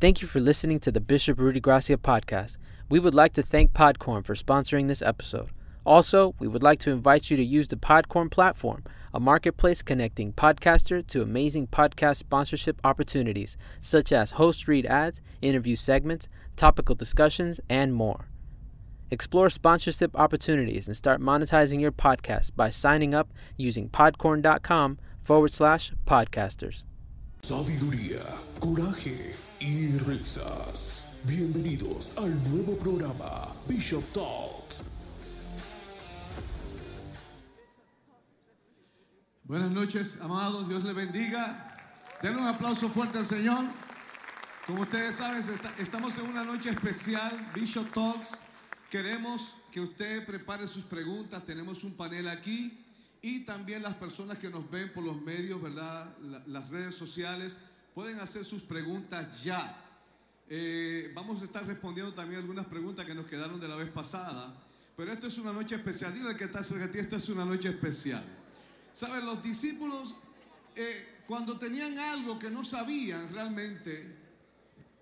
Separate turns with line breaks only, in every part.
Thank you for listening to the Bishop Rudy Gracia podcast. We would like to thank Podcorn for sponsoring this episode. Also, we would like to invite you to use the Podcorn platform, a marketplace connecting podcaster to amazing podcast sponsorship opportunities, such as host read ads, interview segments, topical discussions, and more. Explore sponsorship opportunities and start monetizing your podcast by signing up using podcorn.com forward slash podcasters.
Sabiduría, coraje y risas. Bienvenidos al nuevo programa Bishop Talks.
Buenas noches, amados. Dios les bendiga. Denle un aplauso fuerte al Señor. Como ustedes saben, estamos en una noche especial, Bishop Talks. Queremos que usted prepare sus preguntas. Tenemos un panel aquí. Y también las personas que nos ven por los medios, ¿verdad? La- las redes sociales, pueden hacer sus preguntas ya. Eh, vamos a estar respondiendo también algunas preguntas que nos quedaron de la vez pasada. Pero esto es una noche especial. Dile que está cerca de ti, esta es una noche especial. Saben, los discípulos, eh, cuando tenían algo que no sabían realmente,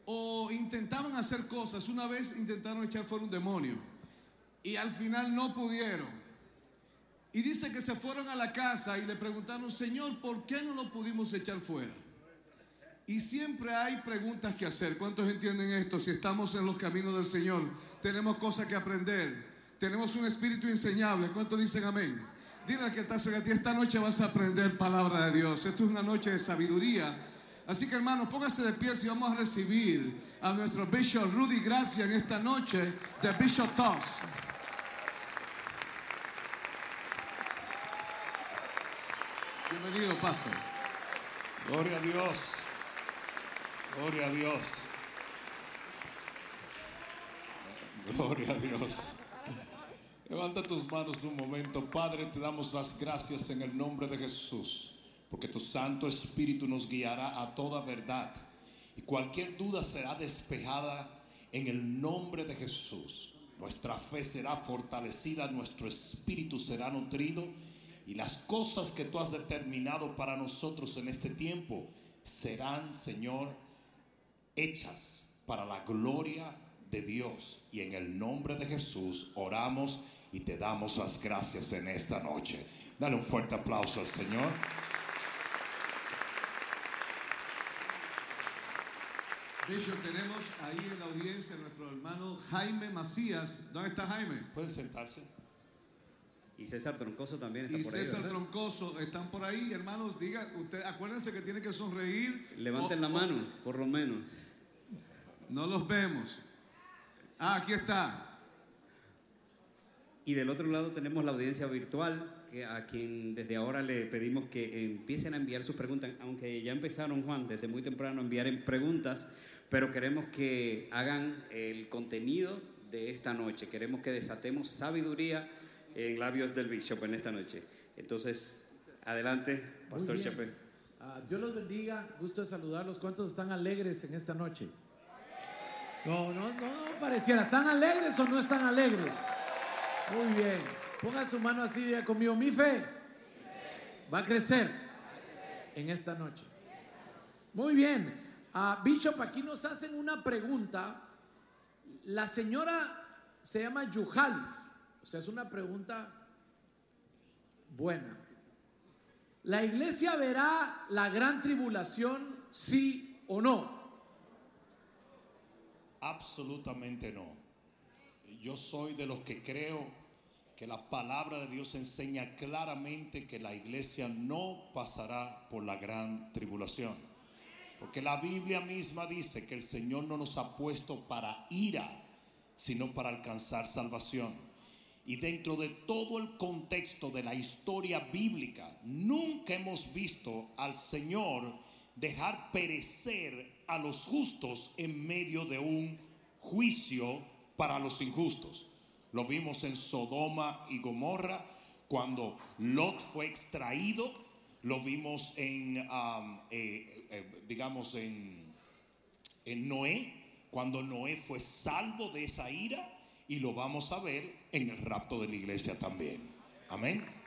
o intentaban hacer cosas, una vez intentaron echar fuera un demonio, y al final no pudieron. Y dice que se fueron a la casa y le preguntaron, Señor, ¿por qué no lo pudimos echar fuera? Y siempre hay preguntas que hacer. ¿Cuántos entienden esto? Si estamos en los caminos del Señor, tenemos cosas que aprender. Tenemos un espíritu enseñable. ¿Cuántos dicen amén? Dile al que está cerca de ti, esta noche vas a aprender palabra de Dios. Esto es una noche de sabiduría. Así que hermanos, póngase de pie si vamos a recibir a nuestro Bishop Rudy Gracia en esta noche de Bishop Talks. Bienvenido, Pastor.
Gloria a Dios. Gloria a Dios. Gloria a Dios. Levanta tus manos un momento. Padre, te damos las gracias en el nombre de Jesús, porque tu Santo Espíritu nos guiará a toda verdad. Y cualquier duda será despejada en el nombre de Jesús. Nuestra fe será fortalecida, nuestro espíritu será nutrido y las cosas que tú has determinado para nosotros en este tiempo serán, Señor, hechas para la gloria de Dios. Y en el nombre de Jesús oramos y te damos las gracias en esta noche. Dale un fuerte aplauso al Señor.
Bishop, tenemos ahí en la audiencia a nuestro hermano Jaime Macías. ¿Dónde está Jaime?
Pueden sentarse.
Y César Troncoso también está
Y
por ahí.
César
¿verdad?
Troncoso están por ahí, hermanos. Digan, usted, acuérdense que tienen que sonreír.
Levanten
O-
la
o-
mano, por lo menos.
No los vemos. Ah, aquí está.
Y del otro lado tenemos la audiencia virtual, que a quien desde ahora le pedimos que empiecen a enviar sus preguntas, aunque ya empezaron, Juan, desde muy temprano a enviar en preguntas, pero queremos que hagan el contenido de esta noche. Queremos que desatemos sabiduría en labios del Bishop en esta noche. Entonces, adelante, Pastor. Chapé.
Ah, Dios los bendiga, gusto de saludarlos. ¿Cuántos están alegres en esta noche? No, no, no, pareciera. ¿Están alegres o no están alegres? Muy bien. Pongan su mano así conmigo. Mi fe va a crecer en esta noche. Muy bien. Ah, Bishop, aquí nos hacen una pregunta. La señora se llama Yujalis. O sea, es una pregunta buena. ¿La iglesia verá la gran tribulación, sí o no?
Absolutamente no. Yo soy de los que creo que la palabra de Dios enseña claramente que la iglesia no pasará por la gran tribulación. Porque la Biblia misma dice que el Señor no nos ha puesto para ira, sino para alcanzar salvación. Y dentro de todo el contexto de la historia bíblica, nunca hemos visto al Señor dejar perecer a los justos en medio de un juicio para los injustos. Lo vimos en Sodoma y Gomorra cuando Lot fue extraído. Lo vimos en, um, eh, eh, digamos, en, en Noé, cuando Noé fue salvo de esa ira. Y lo vamos a ver en el rapto de la iglesia también. Amén.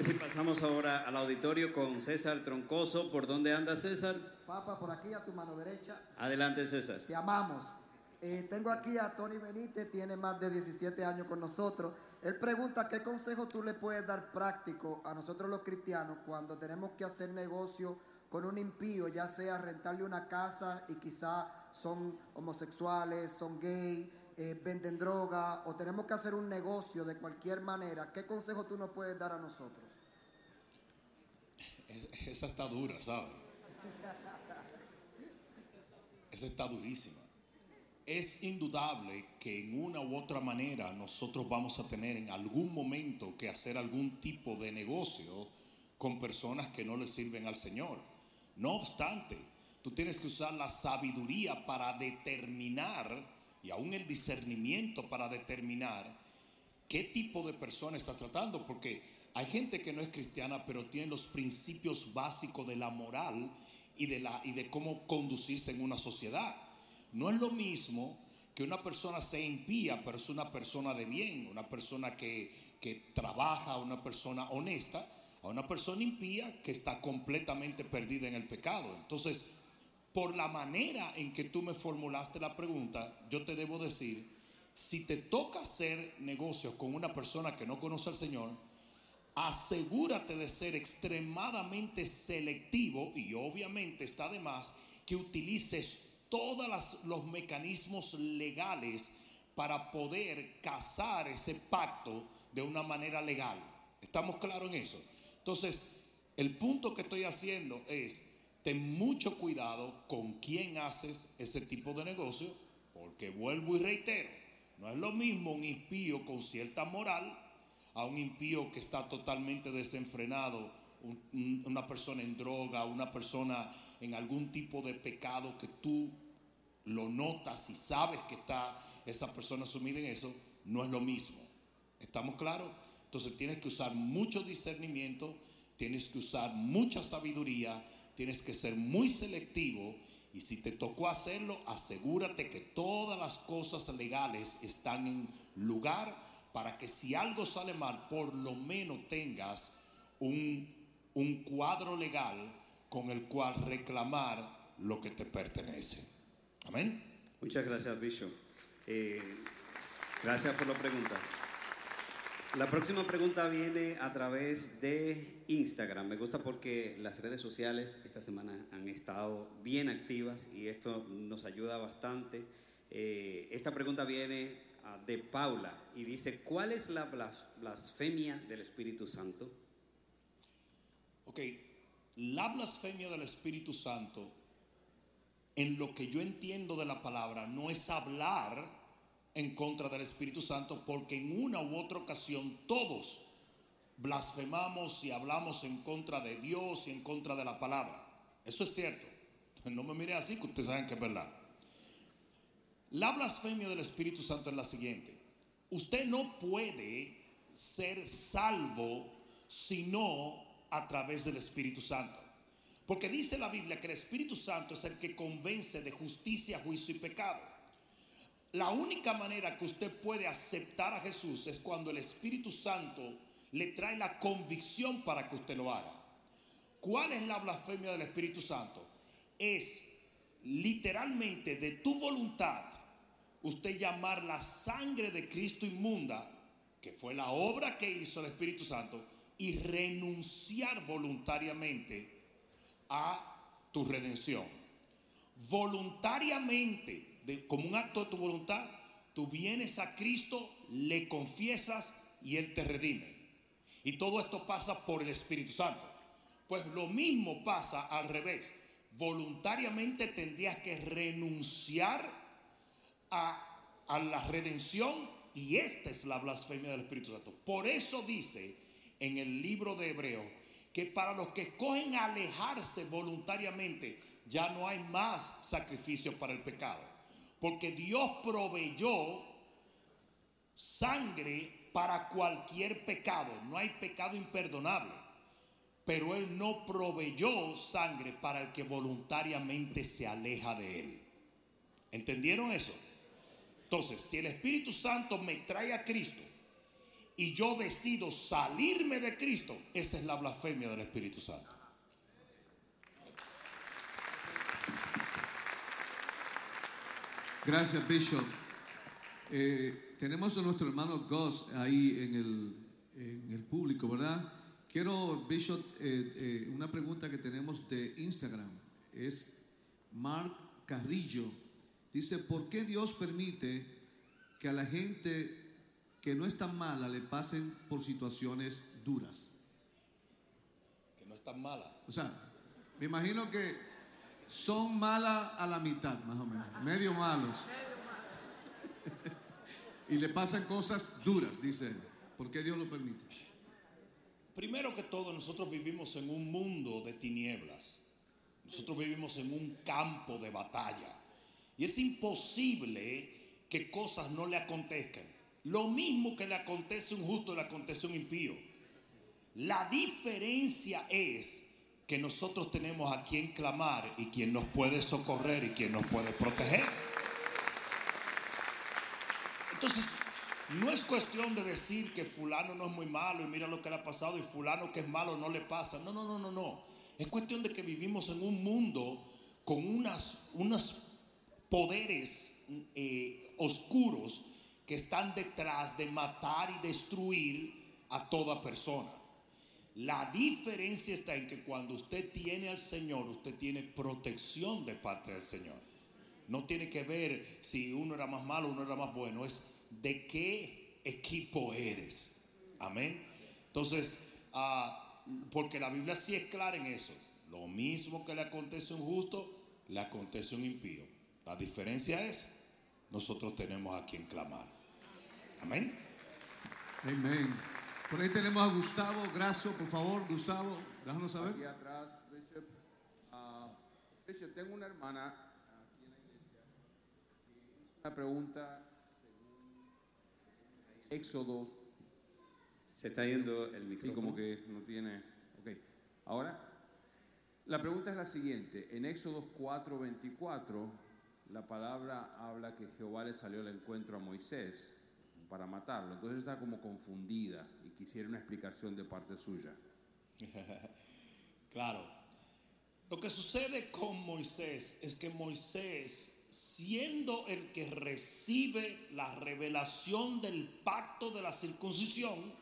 Si pasamos ahora al auditorio con César Troncoso. ¿Por dónde anda César?
Papa, por aquí a tu mano derecha.
Adelante César.
Te amamos. Eh, tengo aquí a Tony Benítez, tiene más de 17 años con nosotros. Él pregunta qué consejo tú le puedes dar práctico a nosotros los cristianos cuando tenemos que hacer negocio con un impío, ya sea rentarle una casa y quizá son homosexuales, son gay, eh, venden droga o tenemos que hacer un negocio de cualquier manera. ¿Qué consejo tú nos puedes dar a nosotros?
Esa está dura, ¿sabes? Esa está durísima. Es indudable que en una u otra manera nosotros vamos a tener en algún momento que hacer algún tipo de negocio con personas que no le sirven al Señor. No obstante, tú tienes que usar la sabiduría para determinar y aún el discernimiento para determinar qué tipo de persona estás tratando, porque hay gente que no es cristiana, pero tiene los principios básicos de la moral y de, la, y de cómo conducirse en una sociedad. No es lo mismo que una persona sea impía, pero es una persona de bien, una persona que, que trabaja, una persona honesta, a una persona impía que está completamente perdida en el pecado. Entonces, por la manera en que tú me formulaste la pregunta, yo te debo decir, si te toca hacer negocios con una persona que no conoce al Señor, asegúrate de ser extremadamente selectivo y obviamente está de más que utilices todos los mecanismos legales para poder casar ese pacto de una manera legal. ¿Estamos claros en eso? Entonces, el punto que estoy haciendo es, ten mucho cuidado con quién haces ese tipo de negocio, porque vuelvo y reitero, no es lo mismo un impío con cierta moral a un impío que está totalmente desenfrenado, una persona en droga, una persona en algún tipo de pecado que tú lo notas y sabes que está esa persona sumida en eso, no es lo mismo. ¿Estamos claros? Entonces tienes que usar mucho discernimiento, tienes que usar mucha sabiduría, tienes que ser muy selectivo y si te tocó hacerlo, asegúrate que todas las cosas legales están en lugar para que si algo sale mal, por lo menos tengas un, un cuadro legal con el cual reclamar lo que te pertenece. Amén.
Muchas gracias, Bishop. Eh, gracias por la pregunta. La próxima pregunta viene a través de Instagram. Me gusta porque las redes sociales esta semana han estado bien activas y esto nos ayuda bastante. Eh, esta pregunta viene de Paula y dice, ¿cuál es la blasfemia del Espíritu Santo?
Ok, la blasfemia del Espíritu Santo, en lo que yo entiendo de la palabra, no es hablar en contra del Espíritu Santo porque en una u otra ocasión todos blasfemamos y hablamos en contra de Dios y en contra de la palabra. Eso es cierto. No me mire así que ustedes saben que es verdad. La blasfemia del Espíritu Santo es la siguiente. Usted no puede ser salvo sino a través del Espíritu Santo. Porque dice la Biblia que el Espíritu Santo es el que convence de justicia, juicio y pecado. La única manera que usted puede aceptar a Jesús es cuando el Espíritu Santo le trae la convicción para que usted lo haga. ¿Cuál es la blasfemia del Espíritu Santo? Es literalmente de tu voluntad usted llamar la sangre de Cristo inmunda, que fue la obra que hizo el Espíritu Santo, y renunciar voluntariamente a tu redención. Voluntariamente como un acto de tu voluntad, tú vienes a Cristo, le confiesas y Él te redime. Y todo esto pasa por el Espíritu Santo. Pues lo mismo pasa al revés. Voluntariamente tendrías que renunciar a, a la redención y esta es la blasfemia del Espíritu Santo. Por eso dice en el libro de Hebreo que para los que escogen alejarse voluntariamente ya no hay más sacrificio para el pecado. Porque Dios proveyó sangre para cualquier pecado. No hay pecado imperdonable. Pero Él no proveyó sangre para el que voluntariamente se aleja de Él. ¿Entendieron eso? Entonces, si el Espíritu Santo me trae a Cristo y yo decido salirme de Cristo, esa es la blasfemia del Espíritu Santo.
Gracias, Bishop. Eh, tenemos a nuestro hermano Gus ahí en el, en el público, ¿verdad? Quiero, Bishop, eh, eh, una pregunta que tenemos de Instagram. Es Mark Carrillo. Dice, ¿por qué Dios permite que a la gente que no es tan mala le pasen por situaciones duras?
Que no es tan mala.
O sea, me imagino que son malas a la mitad, más o menos, medio malos. y le pasan cosas duras, dice él. ¿Por qué Dios lo permite?
Primero que todo, nosotros vivimos en un mundo de tinieblas. Nosotros vivimos en un campo de batalla. Y es imposible que cosas no le acontezcan. Lo mismo que le acontece a un justo le acontece a un impío. La diferencia es que nosotros tenemos a quien clamar y quien nos puede socorrer y quien nos puede proteger. Entonces, no es cuestión de decir que fulano no es muy malo y mira lo que le ha pasado y fulano que es malo no le pasa. No, no, no, no, no. Es cuestión de que vivimos en un mundo con unas, unos poderes eh, oscuros que están detrás de matar y destruir a toda persona. La diferencia está en que cuando usted tiene al Señor, usted tiene protección de parte del Señor. No tiene que ver si uno era más malo uno era más bueno, es de qué equipo eres. Amén. Entonces, ah, porque la Biblia sí es clara en eso. Lo mismo que le acontece a un justo, le acontece a un impío. La diferencia es, nosotros tenemos a quien clamar. Amén.
Amén. Por ahí tenemos a Gustavo Graso, por favor, Gustavo, déjanos saber.
Aquí atrás, Bishop. Bishop, tengo una hermana aquí en la iglesia que hizo una pregunta según Éxodo.
Se está yendo el
Sí,
micrófono.
como que no tiene. Ok. Ahora, la pregunta es la siguiente. En Éxodo 4:24, la palabra habla que Jehová le salió al encuentro a Moisés para matarlo. Entonces está como confundida y quisiera una explicación de parte suya.
Claro. Lo que sucede con Moisés es que Moisés, siendo el que recibe la revelación del pacto de la circuncisión,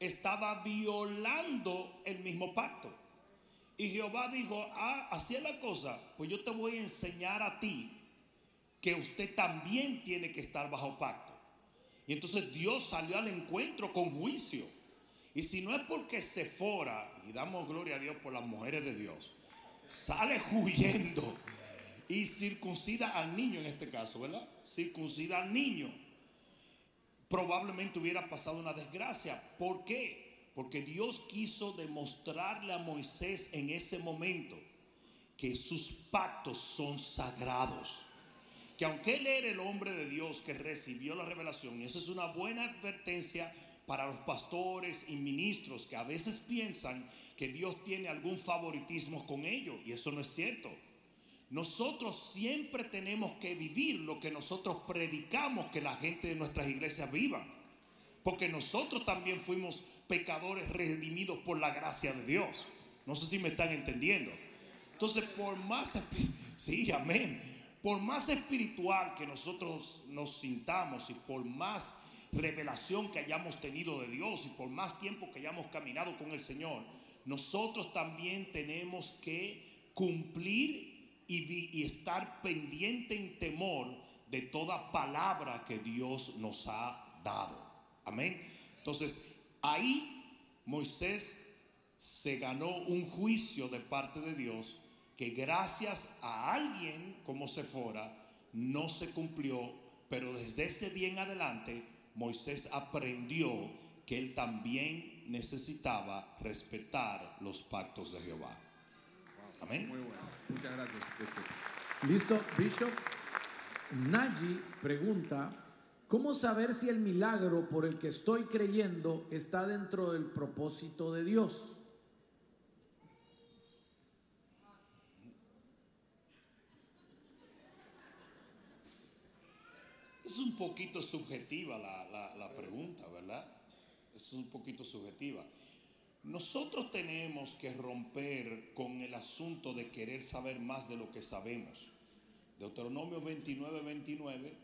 estaba violando el mismo pacto. Y Jehová dijo, ah, así es la cosa, pues yo te voy a enseñar a ti que usted también tiene que estar bajo pacto. Y entonces Dios salió al encuentro con juicio. Y si no es porque se fora, y damos gloria a Dios por las mujeres de Dios, sale huyendo y circuncida al niño en este caso, ¿verdad? Circuncida al niño. Probablemente hubiera pasado una desgracia. ¿Por qué? Porque Dios quiso demostrarle a Moisés en ese momento que sus pactos son sagrados que aunque él era el hombre de Dios que recibió la revelación, y eso es una buena advertencia para los pastores y ministros que a veces piensan que Dios tiene algún favoritismo con ellos, y eso no es cierto. Nosotros siempre tenemos que vivir lo que nosotros predicamos que la gente de nuestras iglesias vivan, porque nosotros también fuimos pecadores redimidos por la gracia de Dios. No sé si me están entendiendo. Entonces, por más, sí, amén por más espiritual que nosotros nos sintamos y por más revelación que hayamos tenido de Dios y por más tiempo que hayamos caminado con el Señor, nosotros también tenemos que cumplir y, estar pendiente en temor de toda palabra que Dios nos ha dado. Amén. Entonces, ahí Moisés se ganó un juicio de parte de Dios que gracias a alguien como Sefora no se cumplió, pero desde ese día en adelante Moisés aprendió que él también necesitaba respetar los pactos de Jehová. Amén.
Muy bueno. Muchas gracias.
Listo, Bishop. Naji pregunta, ¿cómo saber si el milagro por el que estoy creyendo está dentro del propósito de Dios?
Es un poquito subjetiva la, la- pregunta, ¿verdad? es un poquito subjetiva. Nosotros tenemos que romper con el asunto de querer saber más de lo que sabemos. Deuteronomio 29, 29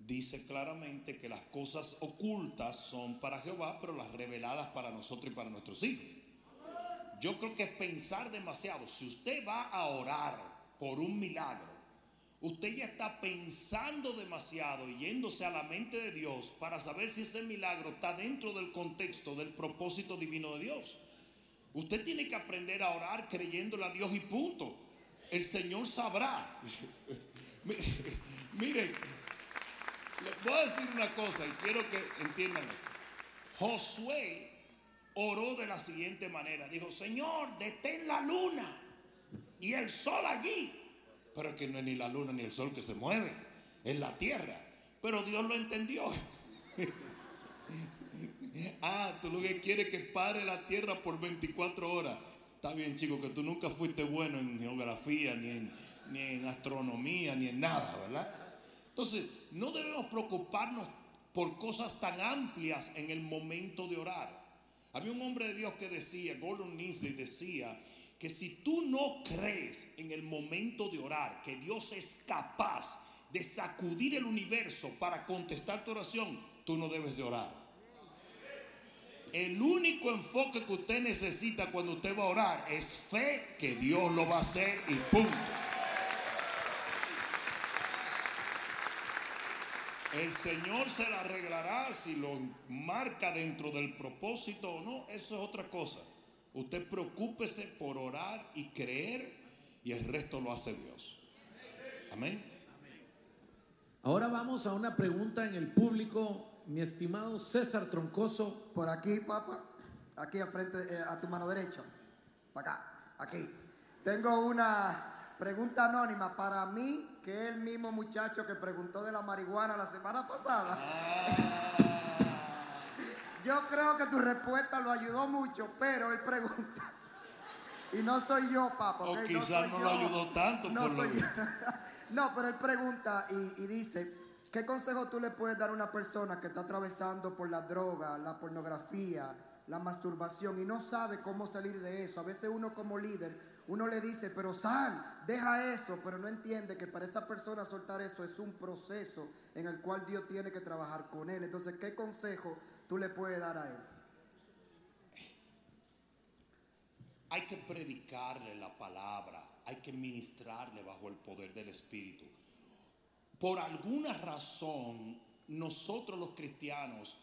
dice claramente que las cosas ocultas son para Jehová, pero las reveladas para nosotros y para nuestros hijos. Yo creo que es pensar demasiado. Si usted va a orar por un milagro, usted ya está pensando demasiado y yéndose a la mente de Dios para saber si ese milagro está dentro del contexto del propósito divino de Dios. Usted tiene que aprender a orar creyéndole a Dios y punto. El Señor sabrá. Miren, les voy a decir una cosa y quiero que entiendan. Josué oró de la siguiente manera. Dijo, Señor, detén la luna y el sol allí. Pero que no es ni la luna ni el sol que se mueve, es la tierra. Pero Dios lo entendió. ah, tú lo que quieres que pare la tierra por 24 horas. Está bien, chico, que tú nunca fuiste bueno en geografía, ni en, ni en astronomía, ni en nada, ¿verdad? Entonces, no debemos preocuparnos por cosas tan amplias en el momento de orar. Había un hombre de Dios que decía, Gordon Lindsay decía, que si tú no crees en el momento de orar, que Dios es capaz de sacudir el universo para contestar tu oración, tú no debes de orar. El único enfoque que usted necesita cuando usted va a orar es fe que Dios lo va a hacer y punto. El Señor se la arreglará si lo marca dentro del propósito o no. Eso es otra cosa. Usted preocúpese por orar y creer y el resto lo hace Dios. Amén.
Ahora vamos a una pregunta en el público. Mi estimado César Troncoso.
Por aquí, papá. Aquí al frente, eh, a tu mano derecha. Para acá. Aquí. Tengo una pregunta anónima para mí, que es el mismo muchacho que preguntó de la marihuana la semana pasada. Yo creo que tu respuesta lo ayudó mucho, pero él pregunta. Y no soy yo, papá.
O quizás no, lo ayudó tanto
No
por lo
yo. No, pero él pregunta y, y dice, ¿qué consejo tú le puedes dar a una persona que está atravesando por la droga, la pornografía, la masturbación y no sabe cómo salir de eso? A veces uno como líder, uno le dice, pero sal, deja eso, pero no entiende que para esa persona soltar eso es un proceso en el cual Dios tiene que trabajar con él. Entonces, ¿qué consejo tú le puedes dar a él?
Hay que predicarle la palabra, hay que ministrarle bajo el poder del Espíritu. Por alguna razón, nosotros los cristianos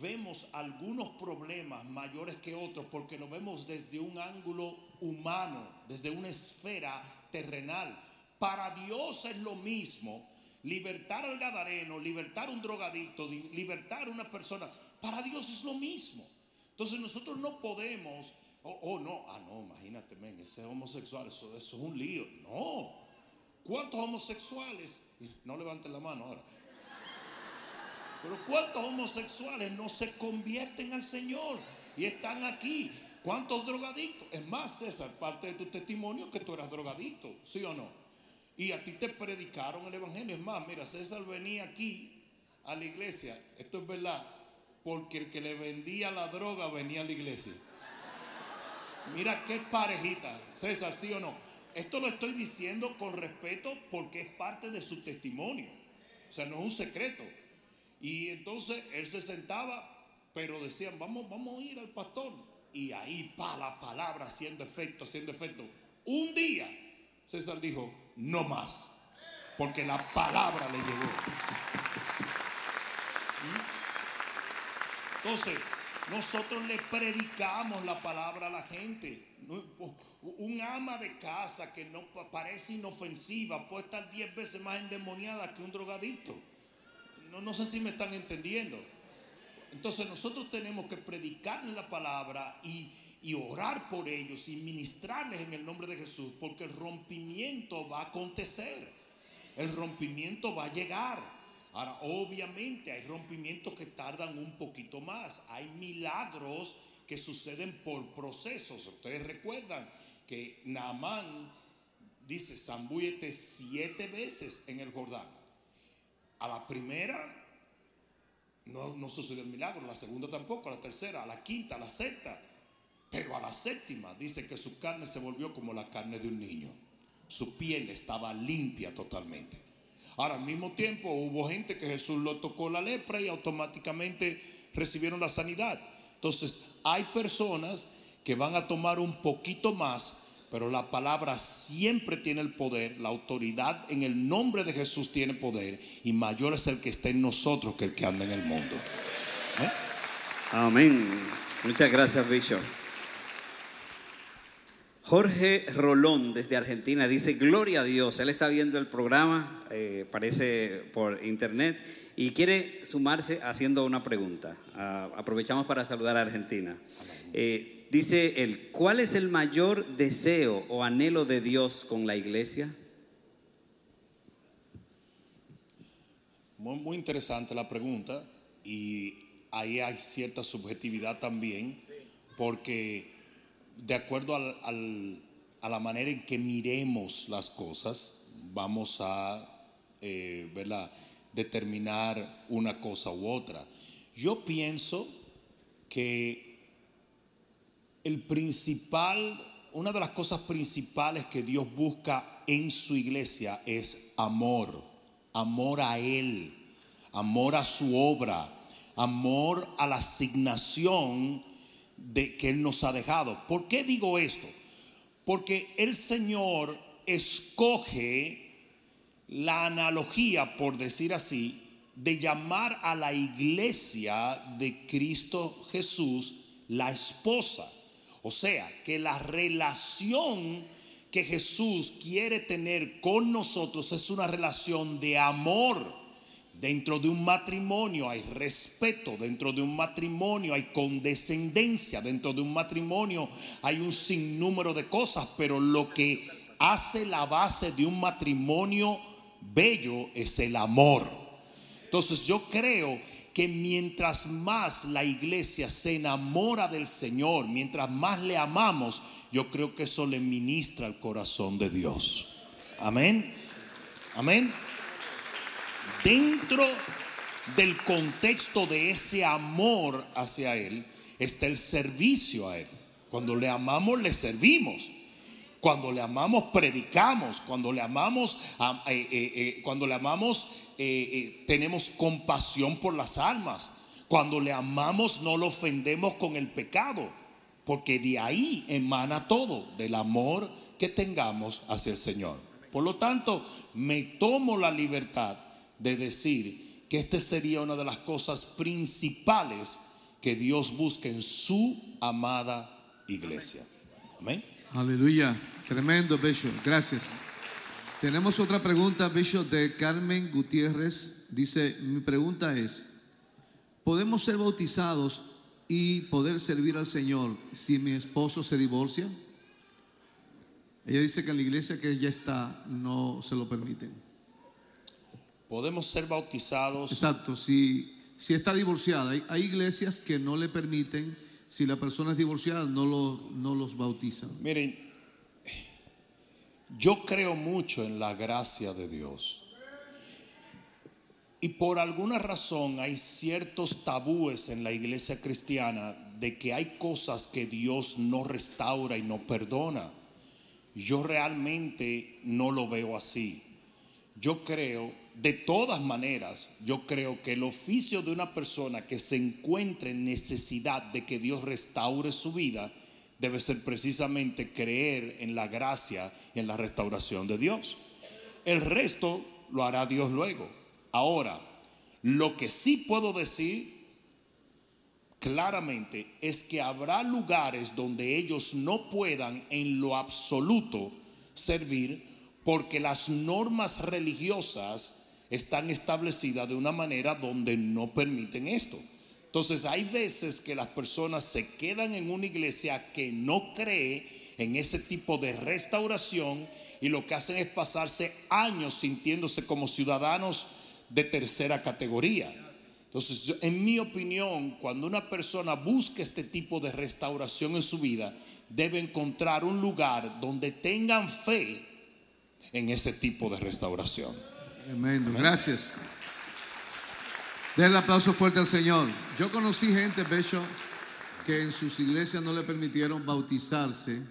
vemos algunos problemas mayores que otros porque lo vemos desde un ángulo humano, desde una esfera terrenal. Para Dios es lo mismo libertar al gadareno, libertar un drogadicto, di- libertar a una persona. Para Dios es lo mismo. Entonces nosotros no podemos, oh, oh, no, ah no, imagínate, men, ese homosexual, eso, es un lío. No. ¿Cuántos homosexuales? No levanten la mano ahora. Pero ¿cuántos homosexuales no se convierten al Señor y están aquí? ¿Cuántos drogadictos? Es más, César, parte de tu testimonio es que tú eras drogadicto, ¿sí o no? Y a ti te predicaron el Evangelio. Es más, mira, César venía aquí a la iglesia, esto es verdad, porque el que le vendía la droga venía a la iglesia. Mira qué parejita, César, ¿sí o no? Esto lo estoy diciendo con respeto porque es parte de su testimonio. O sea, no es un secreto. Y entonces él se sentaba, pero decían, vamos, vamos a ir al pastor. Y ahí, pa, la palabra haciendo efecto, haciendo efecto. Un día, César dijo, no más. Porque la palabra le llegó. ¿Mm? Entonces, nosotros le predicamos la palabra a la gente. Un ama de casa que no pa- parece inofensiva puede estar diez veces más endemoniada que un drogadicto. No, no sé si me están entendiendo. Entonces nosotros tenemos que predicarles la palabra y, y orar por ellos y ministrarles en el nombre de Jesús, porque el rompimiento va a acontecer. El rompimiento va a llegar. Ahora, obviamente hay rompimientos que tardan un poquito más. Hay milagros que suceden por procesos. Ustedes recuerdan que Naamán dice, zambúyete siete veces en el Jordán. A la primera no, no sucedió el milagro, la segunda tampoco, la tercera, a la quinta, a la sexta. Pero a la séptima dice que su carne se volvió como la carne de un niño. Su piel estaba limpia totalmente. Ahora, al mismo tiempo hubo gente que Jesús lo tocó la lepra y automáticamente recibieron la sanidad. Entonces, hay personas que van a tomar un poquito más, pero la palabra siempre tiene el poder, la autoridad en el nombre de Jesús tiene poder y mayor es el que está en nosotros que el que anda en el mundo. ¿Eh?
Amén. Muchas gracias, Bishop. Jorge Rolón desde Argentina dice, gloria a Dios, él está viendo el programa, eh, parece por internet, y quiere sumarse haciendo una pregunta. Ah, aprovechamos para saludar a Argentina. Eh, dice él, ¿cuál es el mayor deseo o anhelo de Dios con la iglesia?
Muy, muy interesante la pregunta y ahí hay cierta subjetividad también, porque de acuerdo al- a la manera en que miremos las cosas, vamos a eh, determinar una cosa u otra. Yo pienso que el principal, una de las cosas principales que Dios busca en su iglesia es amor, amor a Él, amor a su obra, amor a la asignación de que Él nos ha dejado. ¿Por qué digo esto? Porque el Señor escoge la analogía, por decir así, de llamar a la iglesia de Cristo Jesús la esposa. O sea, que la relación que Jesús quiere tener con nosotros es una relación de amor. Dentro de un matrimonio hay respeto, dentro de un matrimonio hay condescendencia, dentro de un matrimonio hay un sinnúmero de cosas, pero lo que hace la base de un matrimonio bello es el amor. Entonces yo creo que mientras más la iglesia se enamora del Señor, mientras más le amamos, yo creo que eso le ministra al corazón de Dios. Amén. Amén. Dentro del contexto de ese amor hacia Él está el servicio a Él. Cuando le amamos, le servimos. Cuando le amamos, predicamos. Cuando le amamos, am- eh, eh, eh, cuando le amamos, tenemos compasión por las almas. Cuando le amamos, no lo ofendemos con el pecado. Porque de ahí emana todo, del amor que tengamos hacia el Señor. Por lo tanto, me tomo la libertad de decir que esta sería una de las cosas principales que Dios busca en su amada iglesia. Amén.
Aleluya. Tremendo, Bishop. Gracias. Tenemos otra pregunta, Bishop, de Carmen Gutiérrez. Dice, mi pregunta es, ¿podemos ser bautizados y poder servir al Señor si mi esposo se divorcia? Ella dice que en la iglesia que ella está no se lo permiten.
Podemos ser bautizados.
Exacto, si, si está divorciada, hay, hay iglesias que no le permiten, si la persona es divorciada, no, lo, no los bautizan.
Miren, yo creo mucho en la gracia de Dios. Y por alguna razón hay ciertos tabúes en la iglesia cristiana de que hay cosas que Dios no restaura y no perdona. Yo realmente no lo veo así. Yo creo, de todas maneras, yo creo que el oficio de una persona que se encuentre en necesidad de que Dios restaure su vida debe ser precisamente creer en la gracia y en la restauración de Dios. El resto lo hará Dios luego. Ahora, lo que sí puedo decir claramente es que habrá lugares donde ellos no puedan en lo absoluto servir porque las normas religiosas están establecidas de una manera donde no permiten esto. Entonces hay veces que las personas se quedan en una iglesia que no cree en ese tipo de restauración y lo que hacen es pasarse años sintiéndose como ciudadanos de tercera categoría. Entonces, en mi opinión, cuando una persona busca este tipo de restauración en su vida, debe encontrar un lugar donde tengan fe en ese tipo de restauración.
Tremendo, gracias. Den el aplauso fuerte al Señor. Yo conocí gente, Bishop, que en sus iglesias no le permitieron bautizarse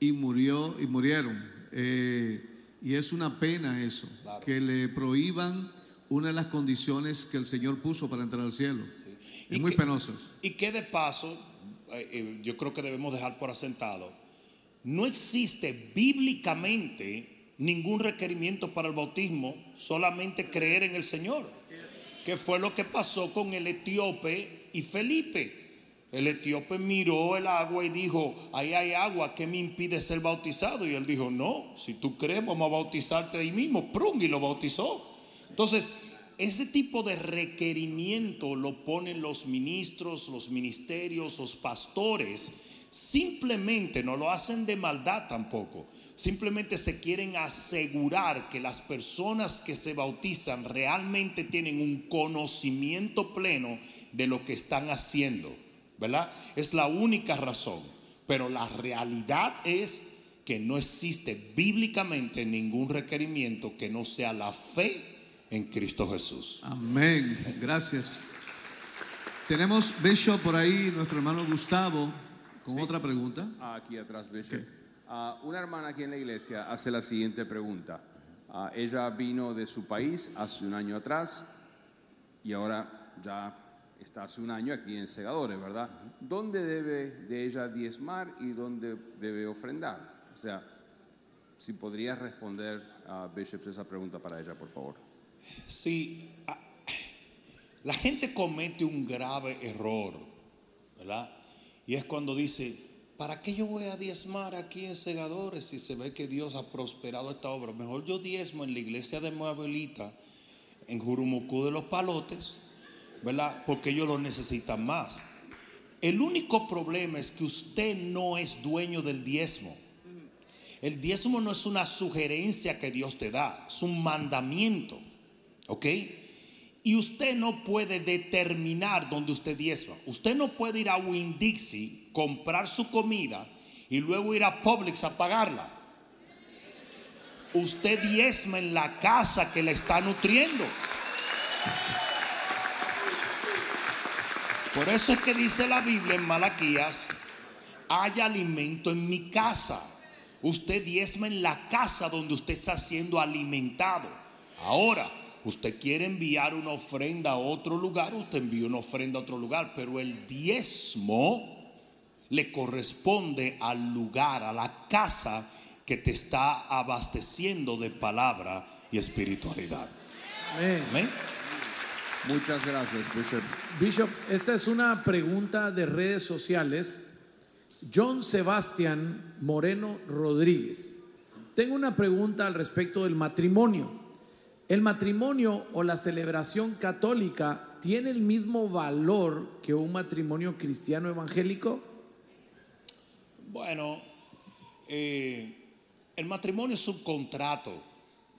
y murió y murieron. Eh, y es una pena eso, que le prohíban una de las condiciones que el Señor puso para entrar al cielo. Es
Y
muy
que-
penoso.
Y que de paso, eh, eh, yo creo que debemos dejar por asentado, no existe bíblicamente ningún requerimiento para el bautismo, solamente creer en el Señor. Que fue lo que pasó con el etíope y Felipe. El etíope miró el agua y dijo, ahí hay agua, ¿qué me impide ser bautizado? Y él dijo, no, si tú crees, vamos a bautizarte ahí mismo. Prung, y lo bautizó. Entonces, ese tipo de requerimiento lo ponen los ministros, los ministerios, los pastores. Simplemente no lo hacen de maldad tampoco. Simplemente se quieren asegurar que las personas que se bautizan realmente tienen un conocimiento pleno de lo que están haciendo. ¿Verdad? Es la única razón. Pero la realidad es que no existe bíblicamente ningún requerimiento que no sea la fe en Cristo Jesús.
Amén. Gracias. Tenemos Bishop por ahí, nuestro hermano Gustavo, con otra pregunta.
Aquí atrás, Bishop. Ah, una hermana aquí en la iglesia hace la siguiente pregunta. Ah, ella vino de su país hace un año atrás y ahora ya está hace un año aquí en Segadores, ¿verdad? ¿Dónde debe de ella diezmar y dónde debe ofrendar? O sea, si podrías responder a Bishop esa pregunta para ella, por favor.
Sí, ah, la gente comete un grave error, ¿verdad? Y es cuando dice, ¿para qué yo voy a diezmar aquí en Segadores si se ve que Dios ha prosperado esta obra? Mejor yo diezmo en la iglesia de mi en Jurumucú de los Palotes, ¿verdad? Porque ellos lo necesitan más. El único problema es que usted no es dueño del diezmo. El diezmo no es una sugerencia que Dios te da, es un mandamiento. ¿Ok? Y usted no puede determinar dónde usted diezma. Usted no puede ir a Winn Dixie, comprar su comida y luego ir a Publix a pagarla. Usted diezma en la casa que le está nutriendo. Por eso es que dice la Biblia en Malaquías, hay alimento en mi casa. Usted diezma en la casa donde usted está siendo alimentado. Ahora, usted quiere enviar una ofrenda a otro lugar, usted envía una ofrenda a otro lugar, pero el diezmo le corresponde al lugar, a la casa que te está abasteciendo de palabra y espiritualidad.
Amén.
Amén.
Muchas gracias, Bishop.
Bishop, esta es una pregunta de redes sociales. John Sebastián Moreno Rodríguez. Tengo una pregunta al respecto del matrimonio. ¿El matrimonio o la celebración católica tiene el mismo valor que un matrimonio cristiano evangélico?
Bueno, eh, el matrimonio es un contrato,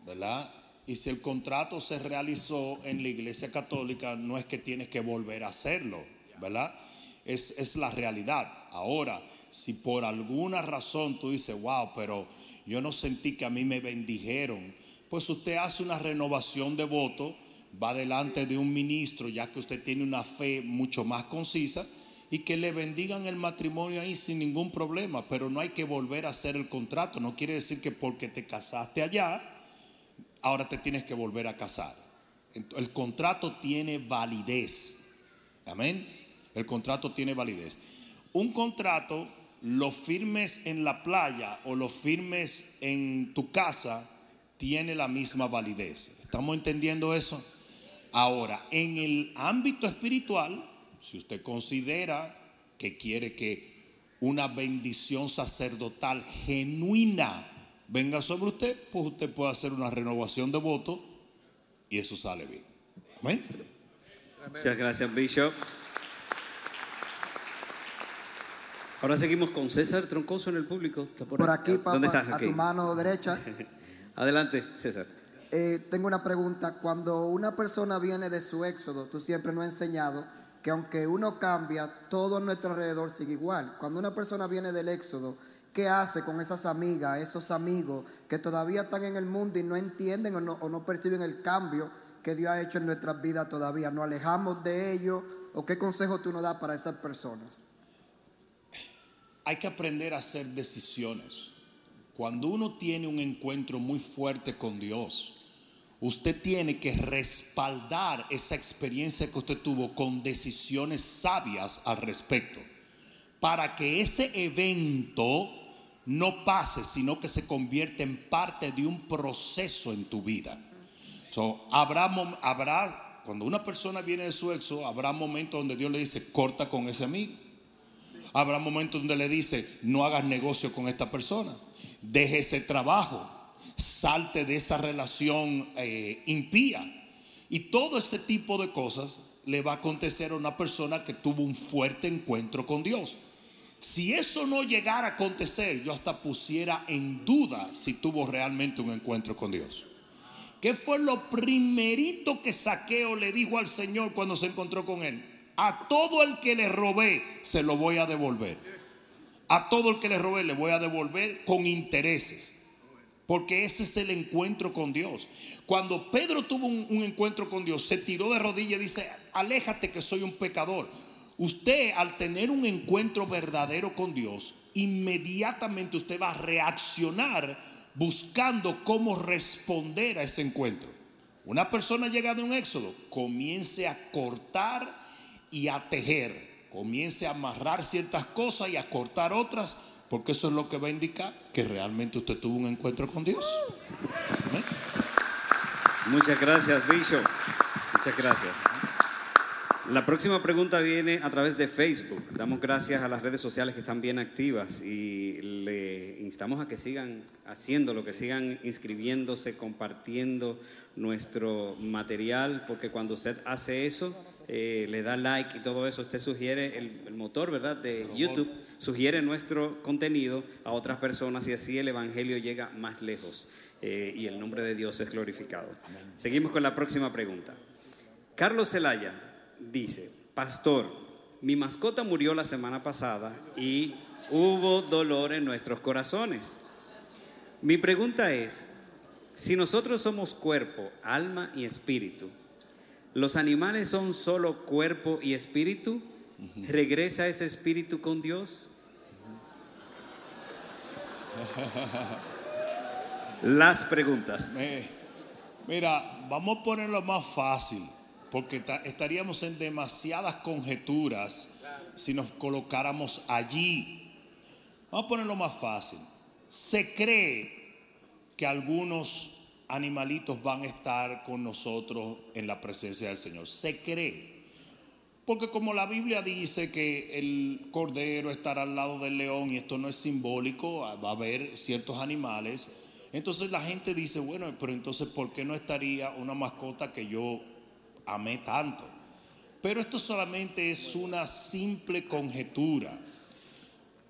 ¿verdad? Y si el contrato se realizó en la iglesia católica, no es que tienes que volver a hacerlo, ¿verdad? Es, es la realidad. Ahora, si por alguna razón tú dices, wow, pero yo no sentí que a mí me bendijeron, pues usted hace una renovación de voto, va delante de un ministro, ya que usted tiene una fe mucho más concisa, y que le bendigan el matrimonio ahí sin ningún problema, pero no hay que volver a hacer el contrato. No quiere decir que porque te casaste allá, ahora te tienes que volver a casar. El contrato tiene validez. Amén. El contrato tiene validez. Un contrato lo firmes en la playa o lo firmes en tu casa, tiene la misma validez. ¿Estamos entendiendo eso? Ahora, en el ámbito espiritual, si usted considera que quiere que una bendición sacerdotal genuina venga sobre usted, pues usted puede hacer una renovación de voto y eso sale bien. Amén.
Muchas gracias, Bishop. Ahora seguimos con César Troncoso en el público. ¿Está
Por aquí, papá,
¿Dónde estás?
a tu mano derecha.
Adelante, César.
Eh, tengo una pregunta. Cuando una persona viene de su éxodo, tú siempre nos has enseñado que aunque uno cambia, todo a nuestro alrededor sigue igual. Cuando una persona viene del éxodo, ¿qué hace con esas amigas, esos amigos que todavía están en el mundo y no entienden o no, o no perciben el cambio que Dios ha hecho en nuestras vidas todavía. ¿Nos alejamos de ello o qué consejo tú nos das para esas personas?
Hay que aprender a hacer decisiones. Cuando uno tiene un encuentro muy fuerte con Dios, usted tiene que respaldar esa experiencia que usted tuvo con decisiones sabias al respecto. Para que ese evento no pase, sino que se convierta en parte de un proceso en tu vida. So, habrá, cuando una persona viene de su exo, habrá momentos donde Dios le dice, corta con ese amigo. Habrá momentos donde le dice, no hagas negocio con esta persona, deje ese trabajo, salte de esa relación eh, impía. Y todo ese tipo de cosas le va a acontecer a una persona que tuvo un fuerte encuentro con Dios. Si eso no llegara a acontecer, yo hasta pusiera en duda si tuvo realmente un encuentro con Dios. ¿Qué fue lo primerito que Saqueo le dijo al Señor cuando se encontró con él? A todo el que le robé se lo voy a devolver. A todo el que le robé le voy a devolver con intereses. Porque ese es el encuentro con Dios. Cuando Pedro tuvo un, un encuentro con Dios, se tiró de rodillas y dice, aléjate que soy un pecador. Usted al tener un encuentro verdadero con Dios, inmediatamente usted va a reaccionar buscando cómo responder a ese encuentro. Una persona llegada a un éxodo, comience a cortar y a tejer, comience a amarrar ciertas cosas y a cortar otras, porque eso es lo que va a indicar que realmente usted tuvo un encuentro con Dios.
Muchas gracias, Bishop. Muchas gracias. La próxima pregunta viene a través de Facebook. Damos gracias a las redes sociales que están bien activas y le instamos a que sigan haciéndolo, que sigan inscribiéndose, compartiendo nuestro material, porque cuando usted hace eso, eh, le da like y todo eso, usted sugiere el, el motor, ¿verdad? De YouTube, sugiere nuestro contenido a otras personas y así el Evangelio llega más lejos eh, y el nombre de Dios es glorificado. Seguimos con la próxima pregunta. Carlos Zelaya dice, pastor, mi mascota murió la semana pasada y hubo dolor en nuestros corazones. Mi pregunta es, si nosotros somos cuerpo, alma y espíritu, ¿los animales son solo cuerpo y espíritu? ¿Regresa ese espíritu con Dios? Las preguntas.
Eh, Mira, vamos a ponerlo más fácil, porque ta- estaríamos en demasiadas conjeturas si nos colocáramos allí. Vamos a ponerlo más fácil. Se cree que algunos animalitos van a estar con nosotros en la presencia del Señor. Se cree. Porque como la Biblia dice que el cordero estará al lado del león y esto no es simbólico, va a haber ciertos animales. Entonces la gente dice, bueno, pero entonces ¿por qué no estaría una mascota que yo amé tanto? Pero esto solamente es una simple conjetura.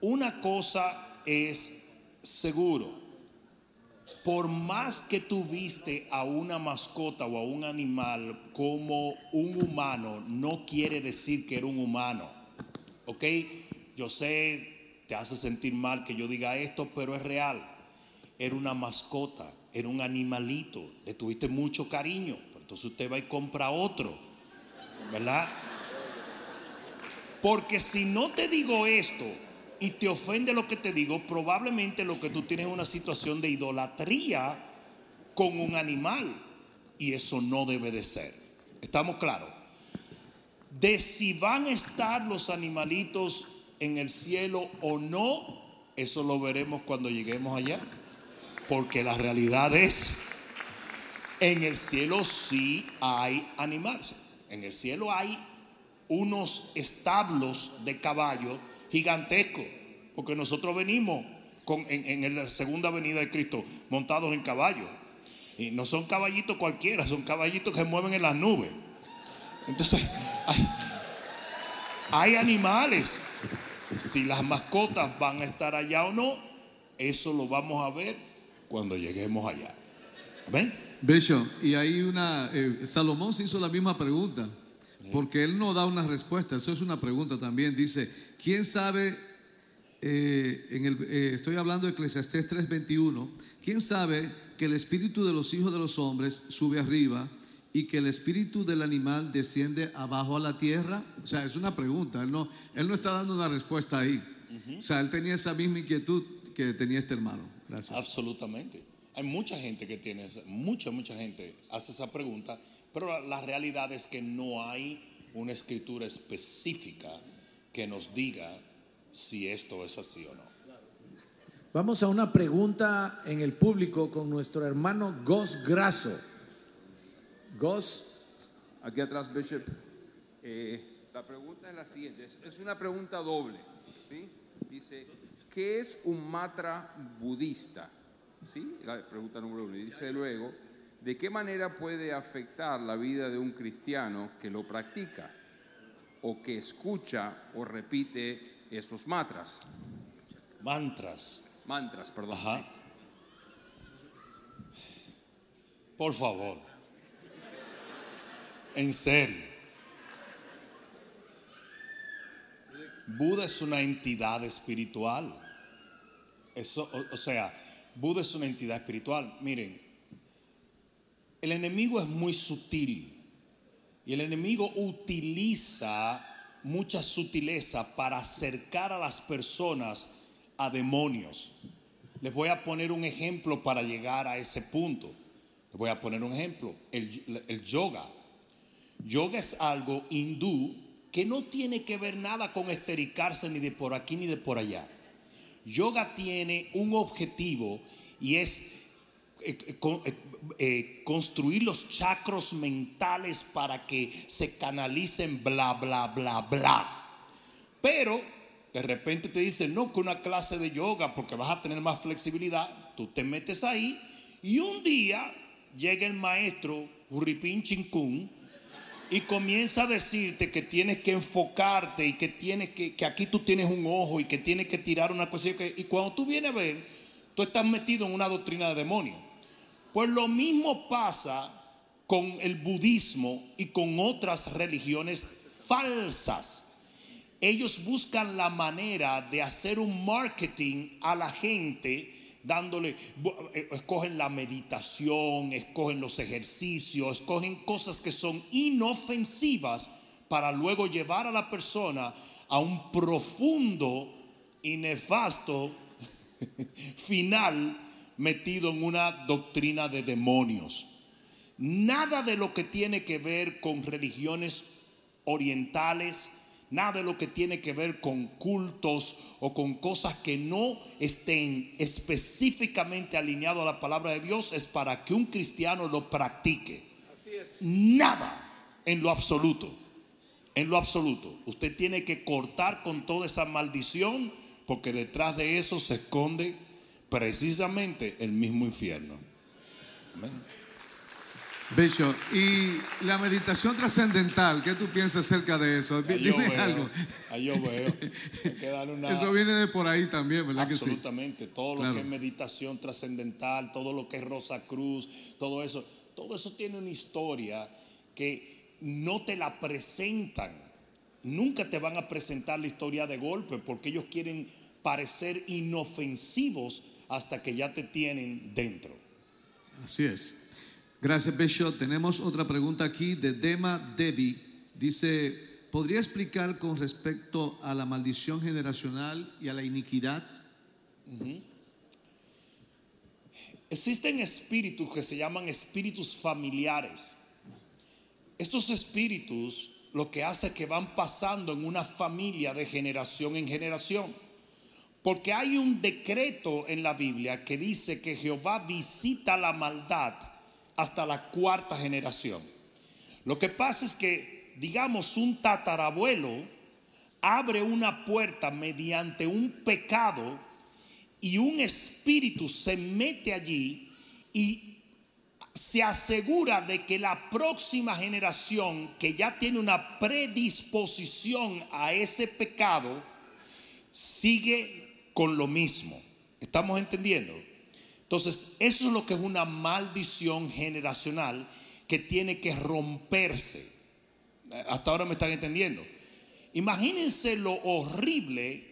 Una cosa es seguro. Por más que tú viste a una mascota o a un animal como un humano, no quiere decir que era un humano. ¿Ok? Yo sé, te hace sentir mal que yo diga esto, pero es real. Era una mascota, era un animalito, le tuviste mucho cariño, entonces usted va y compra otro, ¿verdad? Porque si no te digo esto y te ofende lo que te digo, probablemente lo que tú tienes es una situación de idolatría con un animal. Y eso no debe de ser. ¿Estamos claros? De si van a estar los animalitos en el cielo o no, eso lo veremos cuando lleguemos allá. Porque la realidad es, en el cielo sí hay animales. En el cielo hay unos establos de caballos gigantescos, porque nosotros venimos en, en la segunda venida de Cristo montados en caballos. Y no son caballitos cualquiera, son caballitos que mueven en las nubes. Entonces, hay, animales. Si las mascotas van a estar allá o no, eso lo vamos a ver cuando lleguemos allá. ¿Ven?
Bishop, y hay una, eh, Salomón se hizo la misma pregunta, porque él no da una respuesta, eso es una pregunta también. Dice, ¿quién sabe, eh, en el, eh, estoy hablando de Eclesiastés 3:21, ¿quién sabe que el espíritu de los hijos de los hombres sube arriba y que el espíritu del animal desciende abajo a la tierra? O sea, es una pregunta, él no, él no está dando una respuesta ahí. O sea, él tenía esa misma inquietud que tenía este hermano. Gracias.
Absolutamente. Hay mucha gente que tiene, mucha, mucha gente hace esa pregunta, pero la, la realidad es que no hay una escritura específica que nos diga si esto es así o no.
Vamos a una pregunta en el público con nuestro hermano Gos Graso. Gos,
Aquí atrás, Bishop. eh, la pregunta es la siguiente. Es, es una pregunta doble. ¿sí? Dice, ¿qué es un matra budista? ¿Sí? La pregunta número uno. Y dice luego, ¿de qué manera puede afectar la vida de un cristiano que lo practica o que escucha o repite esos matras?
Mantras.
Mantras, perdón.
Ajá.
sí.
Por favor. En serio. Buda es una entidad espiritual. Eso, o, o sea, Buda es una entidad espiritual. Miren, el enemigo es muy sutil y el enemigo utiliza mucha sutileza para acercar a las personas a demonios. Les voy a poner un ejemplo para llegar a ese punto. Les voy a poner un ejemplo, el, el yoga. Yoga es algo hindú que no tiene que ver nada con estericarse ni de por aquí ni de por allá. Yoga tiene un objetivo y es eh, eh, eh, construir los chakros mentales para que se canalicen bla, bla, bla, bla. Pero de repente te dicen, no, que una clase de yoga porque vas a tener más flexibilidad, tú te metes ahí y un día llega el maestro Huripin Chinkun y comienza a decirte que tienes que enfocarte y que tienes que, que aquí tú tienes un ojo y que tienes que tirar una cosa y cuando tú vienes a ver, tú estás metido en una doctrina de demonio. Pues lo mismo pasa con el budismo y con otras religiones falsas. Ellos buscan la manera de hacer un marketing a la gente dándole, eh, escogen la meditación, escogen los ejercicios, escogen cosas que son inofensivas para luego llevar a la persona a un profundo y nefasto final metido en una doctrina de demonios. Nada de lo que tiene que ver con religiones orientales, nada de lo que tiene que ver con cultos o con cosas que no estén específicamente alineados a la palabra de Dios es para que un cristiano lo practique. Nada en lo absoluto. En lo absoluto. Usted tiene que cortar con toda esa maldición porque detrás de eso se esconde precisamente el mismo infierno. Amén.
Bishop, y la meditación trascendental, ¿qué tú piensas acerca de eso?
Ahí yo
Dime
veo,
algo.
ahí yo veo. Hay que darle una-
Eso viene de por ahí también, ¿verdad que sí?
Absolutamente, todo lo que es meditación trascendental, todo lo que es Rosa Cruz, todo eso, todo eso tiene una historia que no te la presentan. Nunca te van a presentar la historia de golpe porque ellos quieren parecer inofensivos hasta que ya te tienen dentro.
Así es. Gracias, Bishop. Tenemos otra pregunta aquí de Dema Devi. Dice, ¿podría explicar con respecto a la maldición generacional y a la iniquidad?
Existen espíritus que se llaman espíritus familiares. Estos espíritus lo que hace es que van pasando en una familia de generación en generación. Porque hay un decreto en la Biblia que dice que Jehová visita la maldad hasta la cuarta generación. Lo que pasa es que, digamos, un tatarabuelo abre una puerta mediante un pecado y un espíritu se mete allí y se asegura de que la próxima generación que ya tiene una predisposición a ese pecado sigue con lo mismo. ¿Estamos entendiendo? Entonces, eso es lo que es una maldición generacional que tiene que romperse. Hasta ahora me están entendiendo. Imagínense lo horrible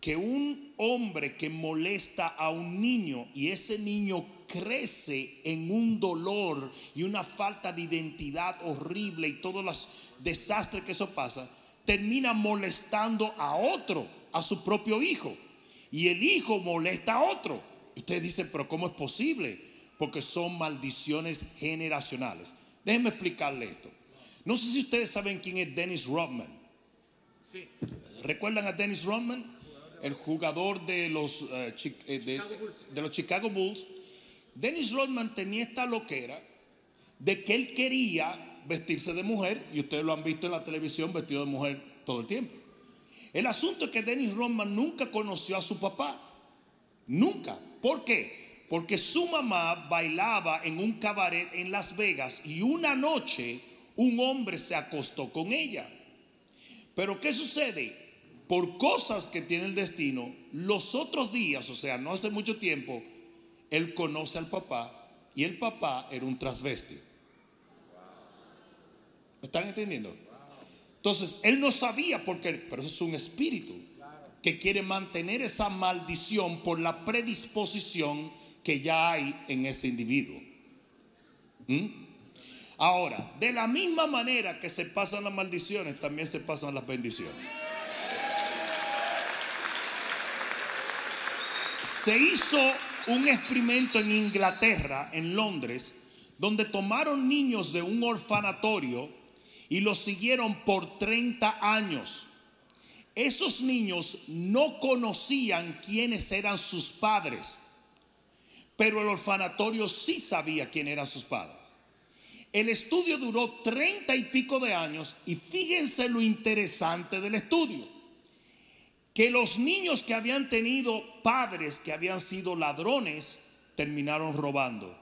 que un hombre que molesta a un niño y ese niño crece en un dolor y una falta de identidad horrible y todos los desastres que eso pasa, termina molestando a otro, a su propio hijo. Y el hijo molesta a otro. Y ustedes dicen, pero ¿cómo es posible? Porque son maldiciones generacionales. Déjenme explicarle esto. No sé si ustedes saben quién es Dennis Rodman.
Sí.
¿Recuerdan a Dennis Rodman? El jugador de los, eh, de, de los Chicago Bulls. Dennis Rodman tenía esta loquera de que él quería vestirse de mujer, y ustedes lo han visto en la televisión vestido de mujer todo el tiempo. El asunto es que Dennis Rodman nunca conoció a su papá. Nunca. ¿Por qué? Porque su mamá bailaba en un cabaret en Las Vegas y una noche un hombre se acostó con ella. Pero ¿qué sucede? Por cosas que tiene el destino, los otros días, o sea, no hace mucho tiempo, él conoce al papá y el papá era un transvesti. ¿Me están entendiendo? Entonces, él no sabía por qué, pero eso es un espíritu que quiere mantener esa maldición por la predisposición que ya hay en ese individuo. ¿Mm? Ahora, de la misma manera que se pasan las maldiciones, también se pasan las bendiciones. Se hizo un experimento en Inglaterra, en Londres, donde tomaron niños de un orfanatorio y los siguieron por 30 años. Esos niños no conocían quiénes eran sus padres, pero el orfanatorio sí sabía quién eran sus padres. El estudio duró 30 y pico de años y fíjense lo interesante del estudio que los niños que habían tenido padres que habían sido ladrones terminaron robando.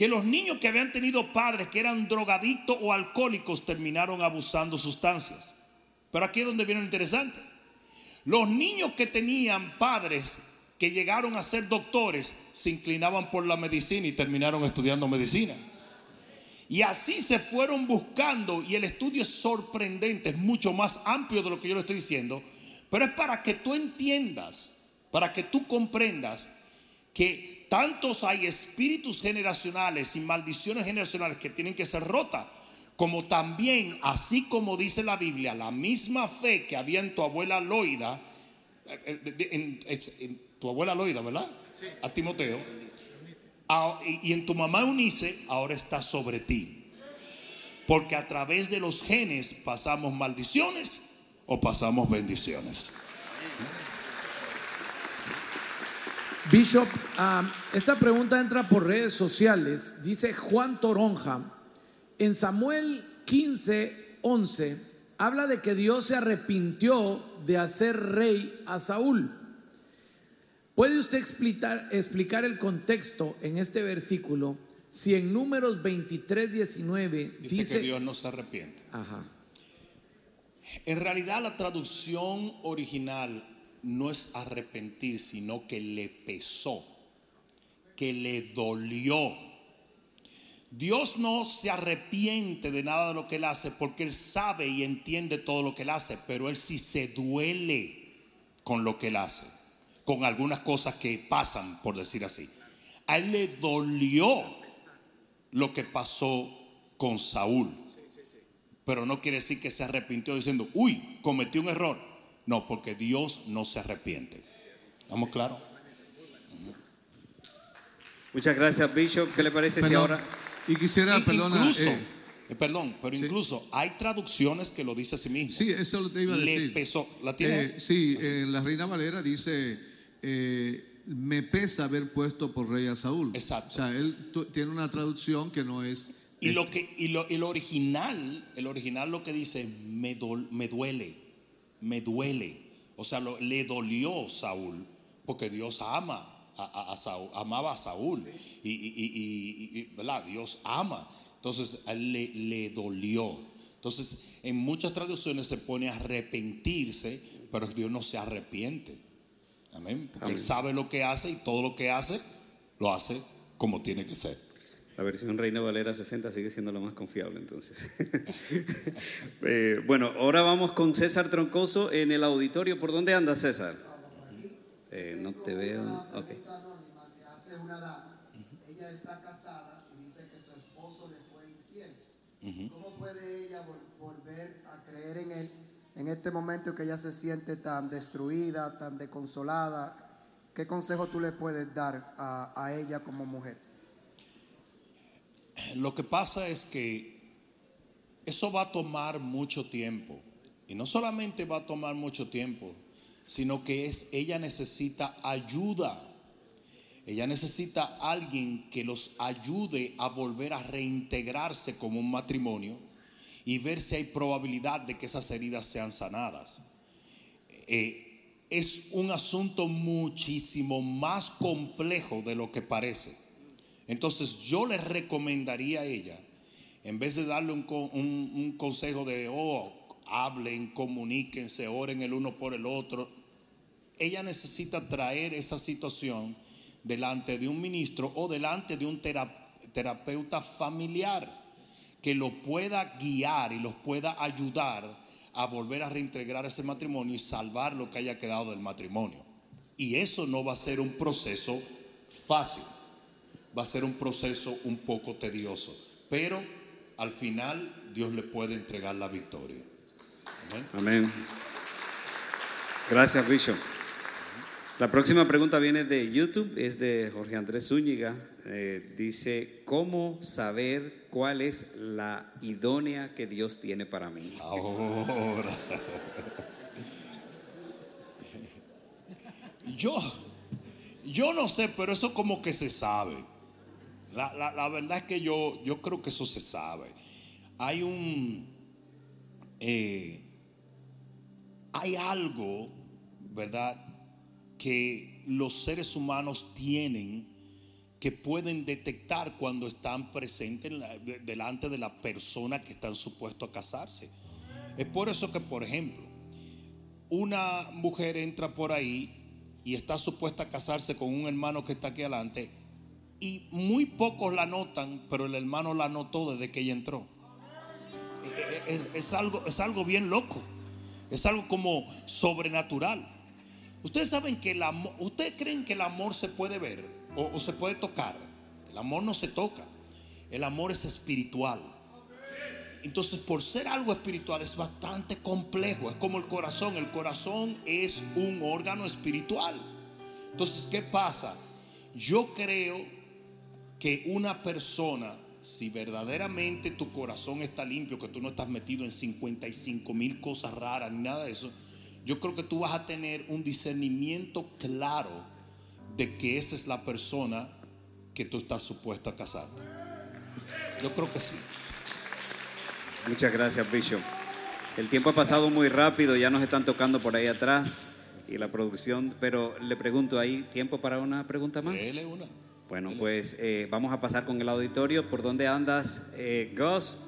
Que los niños que habían tenido padres que eran drogadictos o alcohólicos terminaron abusando sustancias. Pero aquí es donde viene lo interesante. Los niños que tenían padres que llegaron a ser doctores se inclinaban por la medicina y terminaron estudiando medicina. Y así se fueron buscando y el estudio es sorprendente, es mucho más amplio de lo que yo le estoy diciendo, pero es para que tú entiendas, para que tú comprendas que tantos hay espíritus generacionales y maldiciones generacionales que tienen que ser rotas, como también, así como dice la Biblia, la misma fe que había en tu abuela Loida, eh, eh, en, en- en tu abuela Loida, ¿verdad? A Timoteo, a- y, y en tu mamá Eunice, ahora está sobre ti. Porque a través de los genes pasamos maldiciones o pasamos bendiciones.
Bishop, ah, esta pregunta entra por redes sociales. Dice Juan Toronja, en Samuel 15, 11, habla de que Dios se arrepintió de hacer rey a Saúl. ¿Puede usted explicar, explicar el contexto en este versículo? Si en números 23, 19
Dice,
dice...
que Dios no se arrepiente.
Ajá.
En realidad la traducción original no es arrepentir, sino que le pesó, que le dolió. Dios no se arrepiente de nada de lo que él hace porque él sabe y entiende todo lo que él hace, pero él sí se duele con lo que él hace, con algunas cosas que pasan, por decir así. A él le dolió lo que pasó con Saúl. Pero no quiere decir que se arrepintió diciendo, uy, cometí un error. No, porque Dios no se arrepiente. ¿Estamos claros?
Muchas gracias, Bishop. ¿Qué le parece si ahora...
Y quisiera,
Y-
perdona,
incluso,
eh,
eh, perdón, pero incluso hay traducciones que lo dice a sí mismo.
sí, eso te iba a
Le
decir.
pesó. ¿La tiene?
Eh, sí, eh, la Reina Valera dice, eh, me pesa haber puesto por rey a Saúl.
Exacto.
O sea, él tiene una traducción que no es...
Y lo que y lo, el original, el original lo que dice me, dol- me duele, me duele. O sea, lo- le dolió Saúl porque Dios ama a, a- a Saúl, amaba a Saúl y, y- y- y- y- ¿verdad? Dios ama. Entonces él le, le dolió. Entonces en muchas traducciones se pone a arrepentirse, pero Dios no se arrepiente. Amén. Porque él
Amén.
sabe lo que hace y todo lo que hace lo hace como tiene que ser.
La versión Reina Valera 60 sigue siendo la más confiable, entonces. Eh, bueno, ahora vamos con César Troncoso en el auditorio. ¿Por dónde anda César? Eh, no te veo. Ok.
ella está casada y dice que su esposo le fue infiel. ¿Cómo puede ella vol- volver a creer en él en este momento que ella se siente tan destruida, tan desconsolada? ¿Qué consejo tú le puedes dar a, a ella como mujer?
Lo que pasa es que eso va a tomar mucho tiempo. Y no solamente va a tomar mucho tiempo, sino que es ella necesita ayuda. Ella necesita alguien que los ayude a volver a reintegrarse como un matrimonio y ver si hay probabilidad de que esas heridas sean sanadas. Eh, es un asunto muchísimo más complejo de lo que parece. Entonces yo le recomendaría a ella, en vez de darle un, un- consejo de, oh, hablen, comuníquense, oren el uno por el otro, ella necesita traer esa situación delante de un ministro o delante de un tera- terapeuta familiar que lo pueda guiar y los pueda ayudar a volver a reintegrar ese matrimonio y salvar lo que haya quedado del matrimonio. Y eso no va a ser un proceso fácil, va a ser un proceso un poco tedioso, pero al final Dios le puede entregar la victoria. Amén.
Amén. Gracias, Bishop. La próxima pregunta viene de YouTube, es de Jorge Andrés Zúñiga. Eh, dice, ¿cómo saber cuál es la idónea que Dios tiene para mí?
Ahora. Yo, yo no sé, pero eso como que se sabe. La, la- verdad es que yo, yo creo que eso se sabe. Hay un, eh, hay algo, ¿verdad? Que los seres humanos tienen que pueden detectar cuando están presentes en la- de- delante de la persona que están supuestos a casarse. Es por eso que, por ejemplo, una mujer entra por ahí y está supuesta a casarse con un hermano que está aquí adelante y muy pocos la notan, pero el hermano la notó desde que ella entró. Eh, eh, Es, es algo, es algo bien loco, es algo como sobrenatural. Ustedes saben que el amor, ustedes creen que el amor se puede ver o, o se puede tocar. El amor no se toca, el amor es espiritual. Entonces, por ser algo espiritual es bastante complejo. Es como el corazón. El corazón es un órgano espiritual. Entonces, ¿qué pasa? Yo creo que una persona, si verdaderamente tu corazón está limpio, que tú no estás metido en 55 mil cosas raras ni nada de eso, yo creo que tú vas a tener un discernimiento claro de que esa es la persona que tú estás supuesto a casarte. Yo creo que sí.
Muchas gracias, Bishop. El tiempo ha pasado muy rápido, ya nos están tocando por ahí atrás y la producción, pero le pregunto ahí, ¿tiempo para una pregunta más?
Dele una.
Bueno, pues eh, vamos a pasar con el auditorio. ¿Por dónde andas, eh, Gus?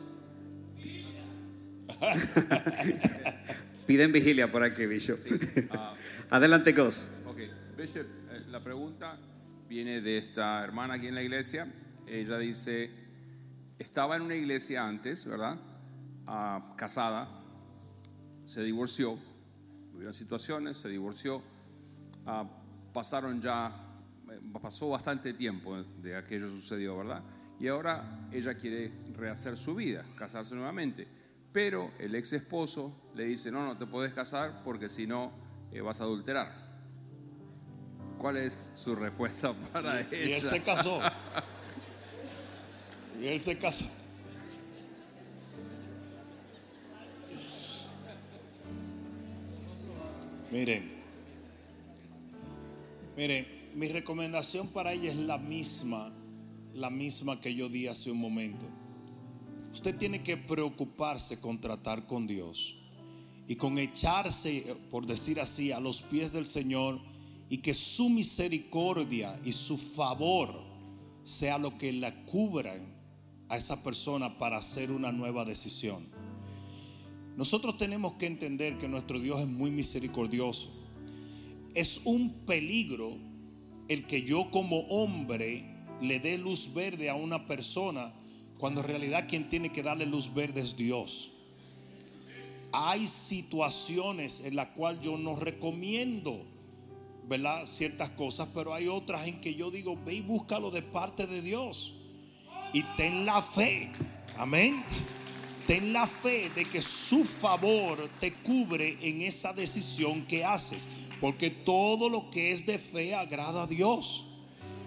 Piden vigilia por aquí, Bishop. Adelante, Gus.
Ok, Bishop, eh, la pregunta viene de esta hermana aquí en la iglesia. Ella dice, estaba en una iglesia antes, ¿verdad? Ah, casada, se divorció, hubieron situaciones, se divorció, Ah, pasaron ya, pasó bastante tiempo de aquello sucedió, ¿verdad? Y ahora ella quiere rehacer su vida, casarse nuevamente. Pero el ex esposo le dice, no, no te puedes casar porque si no eh, vas a adulterar. ¿Cuál es su respuesta para
Y él
ella?
se casó. Y él se casó. Miren, miren, mi recomendación para ella es la misma, la misma que yo di hace un momento. Usted tiene que preocuparse con tratar con Dios y con echarse, eh, por decir así, a los pies del Señor y que su misericordia y su favor sea lo que la cubran a esa persona para hacer una nueva decisión. Nosotros tenemos que entender que nuestro Dios es muy misericordioso. Es un peligro el que yo como hombre le dé luz verde a una persona cuando en realidad quien tiene que darle luz verde es Dios. Hay situaciones en las cuales yo no recomiendo ¿verdad? Ciertas cosas, pero hay otras en que yo digo, ve y búscalo de parte de Dios. Y ten la fe. Amén. Ten la fe de que su favor te cubre en esa decisión que haces. Porque todo lo que es de fe agrada a Dios.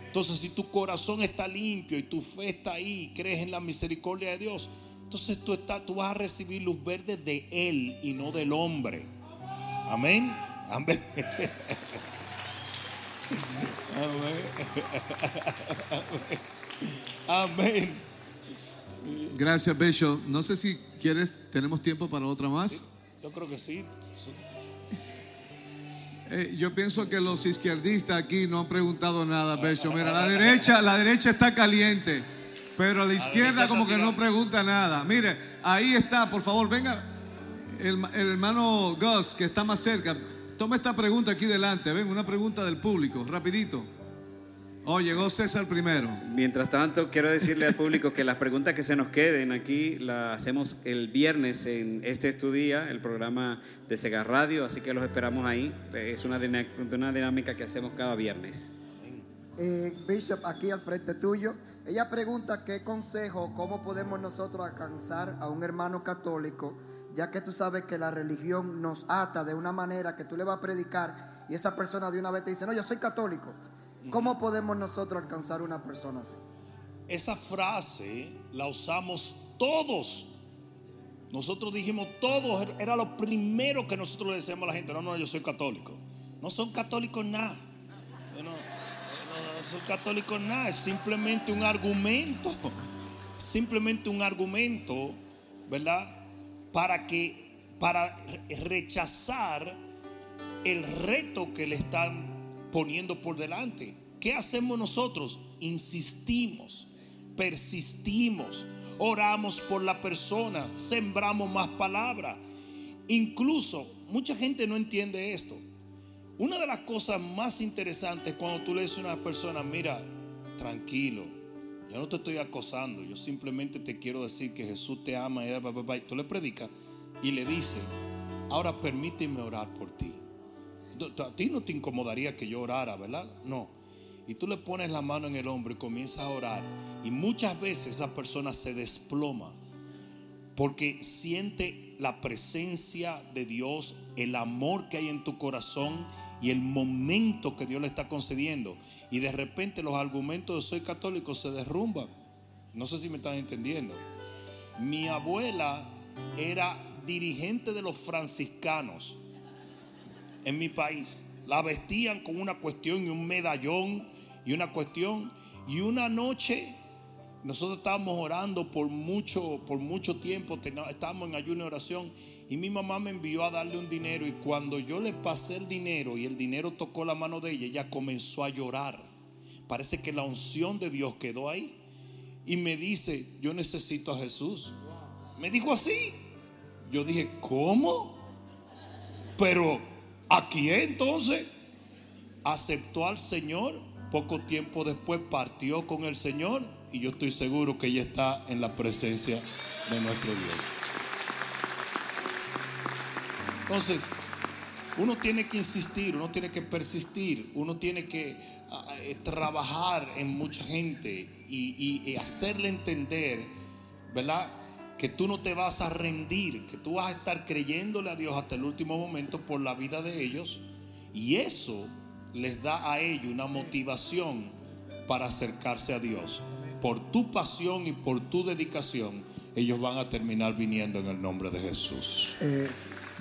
Entonces, si tu corazón está limpio y tu fe está ahí, crees en la misericordia de Dios, entonces tú, estás, tú vas a recibir luz verde de Él y no del hombre. Amén. Amén. Amén. Amén.
Gracias, Bishop. No sé si quieres, tenemos tiempo para otra más.
Yo creo que sí.
Eh, yo pienso que los izquierdistas aquí no han preguntado nada, Bishop. Mira, la derecha, la derecha está caliente, pero a la izquierda como que no pregunta nada. Mire, ahí está, por favor, venga el, el hermano Gus, que está más cerca. Toma esta pregunta aquí delante. Ven, una pregunta del público, rapidito. Oh, llegó César primero.
Mientras tanto, quiero decirle al público que las preguntas que se nos queden aquí las hacemos el viernes en este estudio, el programa de Sega Radio, así que los esperamos ahí. Es una dinámica que hacemos cada viernes.
Eh, Bishop, aquí al frente tuyo. Ella pregunta qué consejo, cómo podemos nosotros alcanzar a un hermano católico, ya que tú sabes que la religión nos ata de una manera que tú le vas a predicar y esa persona de una vez te dice, no, yo soy católico. ¿Cómo podemos nosotros alcanzar a una persona así?
Esa frase la usamos todos. Nosotros dijimos todos, era lo primero que nosotros le decíamos a la gente, no, no, yo soy católico. No son católicos nada. No, no son católicos nada, es simplemente un argumento. Simplemente un argumento, ¿verdad? Para que, para rechazar el reto que le están poniendo por delante. ¿Qué hacemos nosotros? Insistimos, persistimos, oramos por la persona, sembramos más palabras. Incluso, mucha gente no entiende esto. Una de las cosas más interesantes cuando tú le dices a una persona, mira, tranquilo, yo no te estoy acosando, yo simplemente te quiero decir que Jesús te ama, y tú le predicas y le dices, ahora permíteme orar por ti. A ti no te incomodaría que yo orara, ¿verdad? No. Y tú le pones la mano en el hombro y comienzas a orar. Y muchas veces esa persona se desploma porque siente la presencia de Dios, el amor que hay en tu corazón y el momento que Dios le está concediendo. Y de repente los argumentos de soy católico se derrumban. No sé si me están entendiendo. Mi abuela era dirigente de los franciscanos en mi país. La vestían con una cuestión y un medallón y una cuestión. Y una noche nosotros estábamos orando por mucho, por mucho tiempo, estábamos en ayuno y oración. Y mi mamá me envió a darle un dinero. Y cuando yo le pasé el dinero y el dinero tocó la mano de ella, ella comenzó a llorar. Parece que la unción de Dios quedó ahí. Y me dice, yo necesito a Jesús. Me dijo así. Yo dije, ¿cómo? Pero aquí entonces aceptó al Señor. Poco tiempo después partió con el Señor. Y yo estoy seguro que ella está en la presencia de nuestro Dios. Entonces, uno tiene que insistir, uno tiene que persistir, uno tiene que ah, eh, trabajar en mucha gente y- y hacerle entender, ¿verdad? Que tú no te vas a rendir, que tú vas a estar creyéndole a Dios hasta el último momento por la vida de ellos. Y eso les da a ellos una motivación para acercarse a Dios. Por tu pasión y por tu dedicación, ellos van a terminar viniendo en el nombre de Jesús.
Eh,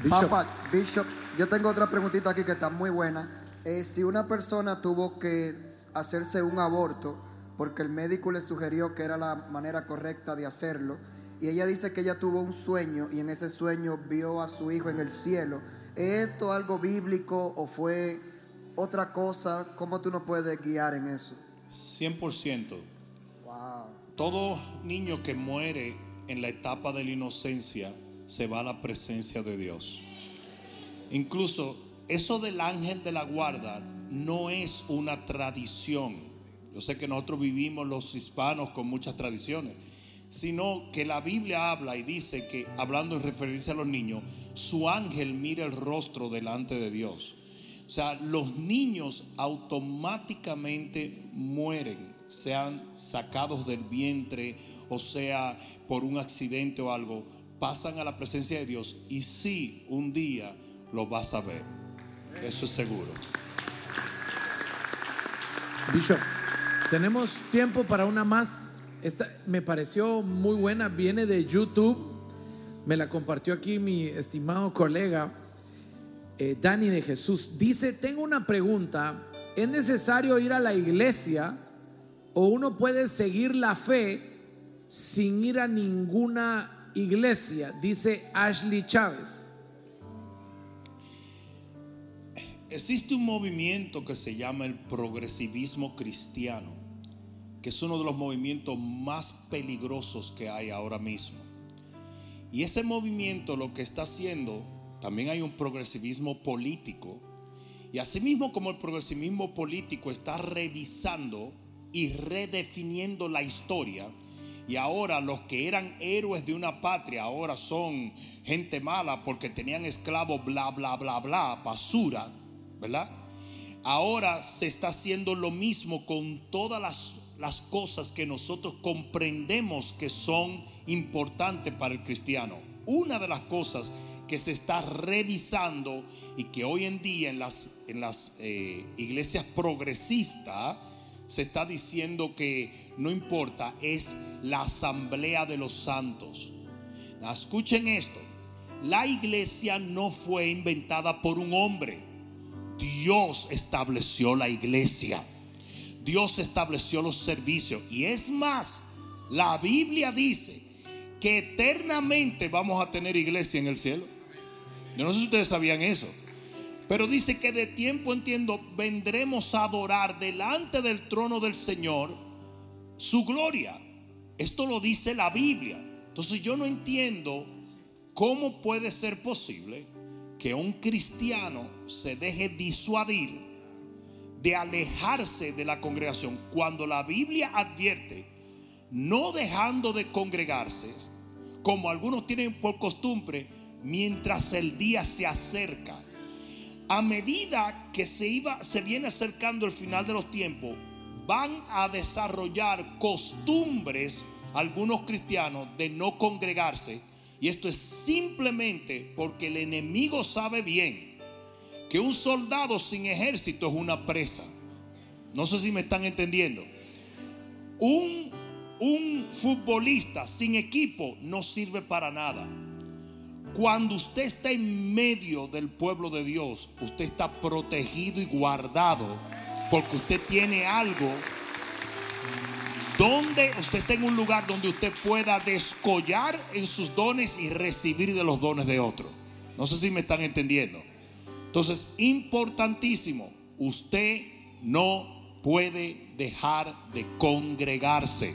Bishop.
Papa, Bishop, yo tengo otra preguntita aquí que está muy buena. Eh, si una persona tuvo que hacerse un aborto porque el médico le sugirió que era la manera correcta de hacerlo, y ella dice que ella tuvo un sueño y en ese sueño vio a su hijo en el cielo, ¿es esto algo bíblico o fue otra cosa? ¿Cómo tú nos puedes guiar en eso?
100%.
Wow.
Todo niño que muere en la etapa de la inocencia se va a la presencia de Dios. Incluso eso del ángel de la guarda no es una tradición. Yo sé que nosotros vivimos los hispanos con muchas tradiciones, sino que la Biblia habla y dice que, hablando en referencia a los niños, su ángel mira el rostro delante de Dios. O sea, los niños automáticamente mueren, sean sacados del vientre o sea por un accidente o algo, pasan a la presencia de Dios y sí, un día lo vas a ver. Eso es seguro.
Bishop, tenemos tiempo para una más. Esta me pareció muy buena, viene de YouTube. Me la compartió aquí mi estimado colega eh, Dani de Jesús. Dice, tengo una pregunta. ¿Es necesario ir a la iglesia o uno puede seguir la fe sin ir a ninguna iglesia? Dice Ashley Chávez.
Existe un movimiento que se llama el progresivismo cristiano, que es uno de los movimientos más peligrosos que hay ahora mismo. Y ese movimiento lo que está haciendo, también hay un progresivismo político, y asimismo como el progresivismo político está revisando y redefiniendo la historia, y ahora los que eran héroes de una patria ahora son gente mala porque tenían esclavos, bla, bla, bla, bla, basura ¿verdad? Ahora se está haciendo lo mismo con todas las, las cosas que nosotros comprendemos que son importantes para el cristiano. Una de las cosas que se está revisando y que hoy en día en las, en las eh, iglesias progresistas se está diciendo que no importa, es la asamblea de los santos. Escuchen esto, la iglesia no fue inventada por un hombre. Dios estableció la iglesia. Dios estableció los servicios. Y es más, la Biblia dice que eternamente vamos a tener iglesia en el cielo. Yo no sé si ustedes sabían eso. Pero dice que de tiempo entiendo vendremos a adorar delante del trono del Señor su gloria. Esto lo dice la Biblia. Entonces yo no entiendo cómo puede ser posible que un cristiano se deje disuadir de alejarse de la congregación. Cuando la Biblia advierte no dejando de congregarse como algunos tienen por costumbre mientras el día se acerca a medida que se iba se viene acercando el final de los tiempos van a desarrollar costumbres algunos cristianos de no congregarse. Y esto es simplemente porque el enemigo sabe bien que un soldado sin ejército es una presa. No sé si me están entendiendo. Un, un futbolista sin equipo no sirve para nada. Cuando usted está en medio del pueblo de Dios, usted está protegido y guardado porque usted tiene algo donde usted tenga un lugar donde usted pueda descollar en sus dones y recibir de los dones de otro. No sé si me están entendiendo. Entonces, importantísimo, usted no puede dejar de congregarse.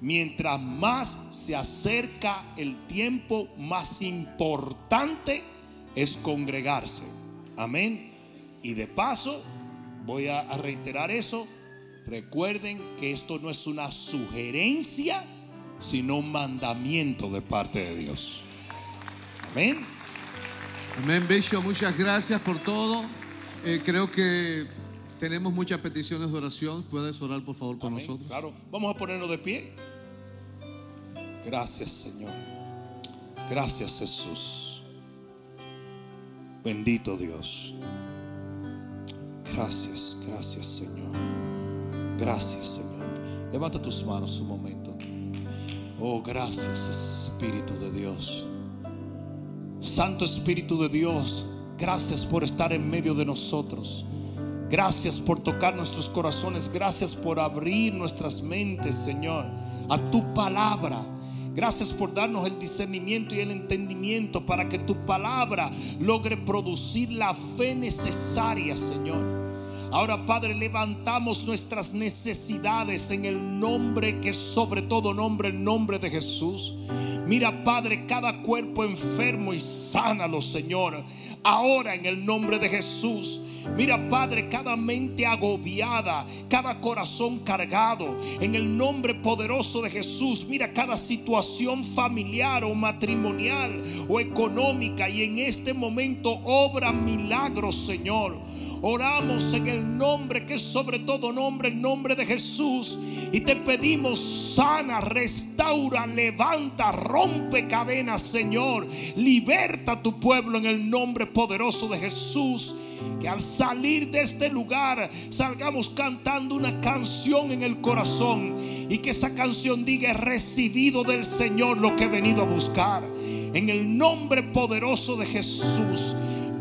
Mientras más se acerca el tiempo, más importante es congregarse. Amén. Y de paso, voy a reiterar eso Recuerden que esto no es una sugerencia, sino un mandamiento de parte de Dios. Amén.
Amén, Bishop. Muchas gracias por todo. Eh, creo que tenemos muchas peticiones de oración. ¿Puedes orar, por favor, por nosotros?
Claro. Vamos a ponernos de pie. Gracias, Señor. Gracias, Jesús. Bendito Dios. Gracias, gracias, Señor. Gracias, Señor. Levanta tus manos un momento. Oh, gracias, Espíritu de Dios. Santo Espíritu de Dios, gracias por estar en medio de nosotros. Gracias por tocar nuestros corazones. Gracias por abrir nuestras mentes, Señor, a tu palabra. Gracias por darnos el discernimiento y el entendimiento para que tu palabra logre producir la fe necesaria, Señor Ahora, Padre, levantamos nuestras necesidades en el nombre que sobre todo nombre, el nombre de Jesús. Mira, Padre, cada cuerpo enfermo y sánalo, Señor. Ahora en el nombre de Jesús. Mira, Padre, cada mente agobiada, cada corazón cargado, en el nombre poderoso de Jesús. Mira cada situación familiar o matrimonial o económica y en este momento obra milagros, Señor. Oramos en el nombre que es sobre todo nombre, el nombre de Jesús. Y te pedimos sana, restaura, levanta, rompe cadenas, Señor. Liberta a tu pueblo en el nombre poderoso de Jesús. Que al salir de este lugar salgamos cantando una canción en el corazón. Y que esa canción diga, he recibido del Señor lo que he venido a buscar. En el nombre poderoso de Jesús.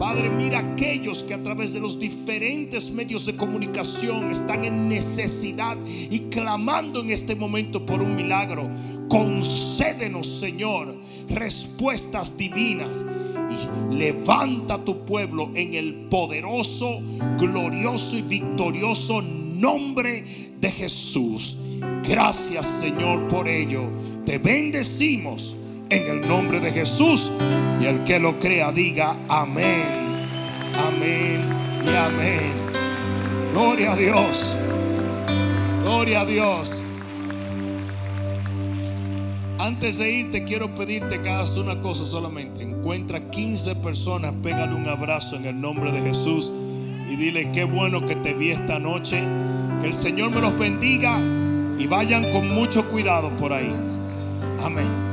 Padre, mira aquellos que a través de los diferentes medios de comunicación están en necesidad y clamando en este momento por un milagro. Concédenos, Señor, respuestas divinas. Y levanta tu pueblo en el poderoso, glorioso y victorioso nombre de Jesús. Gracias, Señor, por ello. Te bendecimos en el nombre de Jesús. Y el que lo crea diga amén, amén y amén. Gloria a Dios, gloria a Dios. Antes de irte quiero pedirte que hagas una cosa solamente. Encuentra 15 personas, pégale un abrazo en el nombre de Jesús y dile qué bueno que te vi esta noche. Que el Señor me los bendiga y vayan con mucho cuidado por ahí. Amén.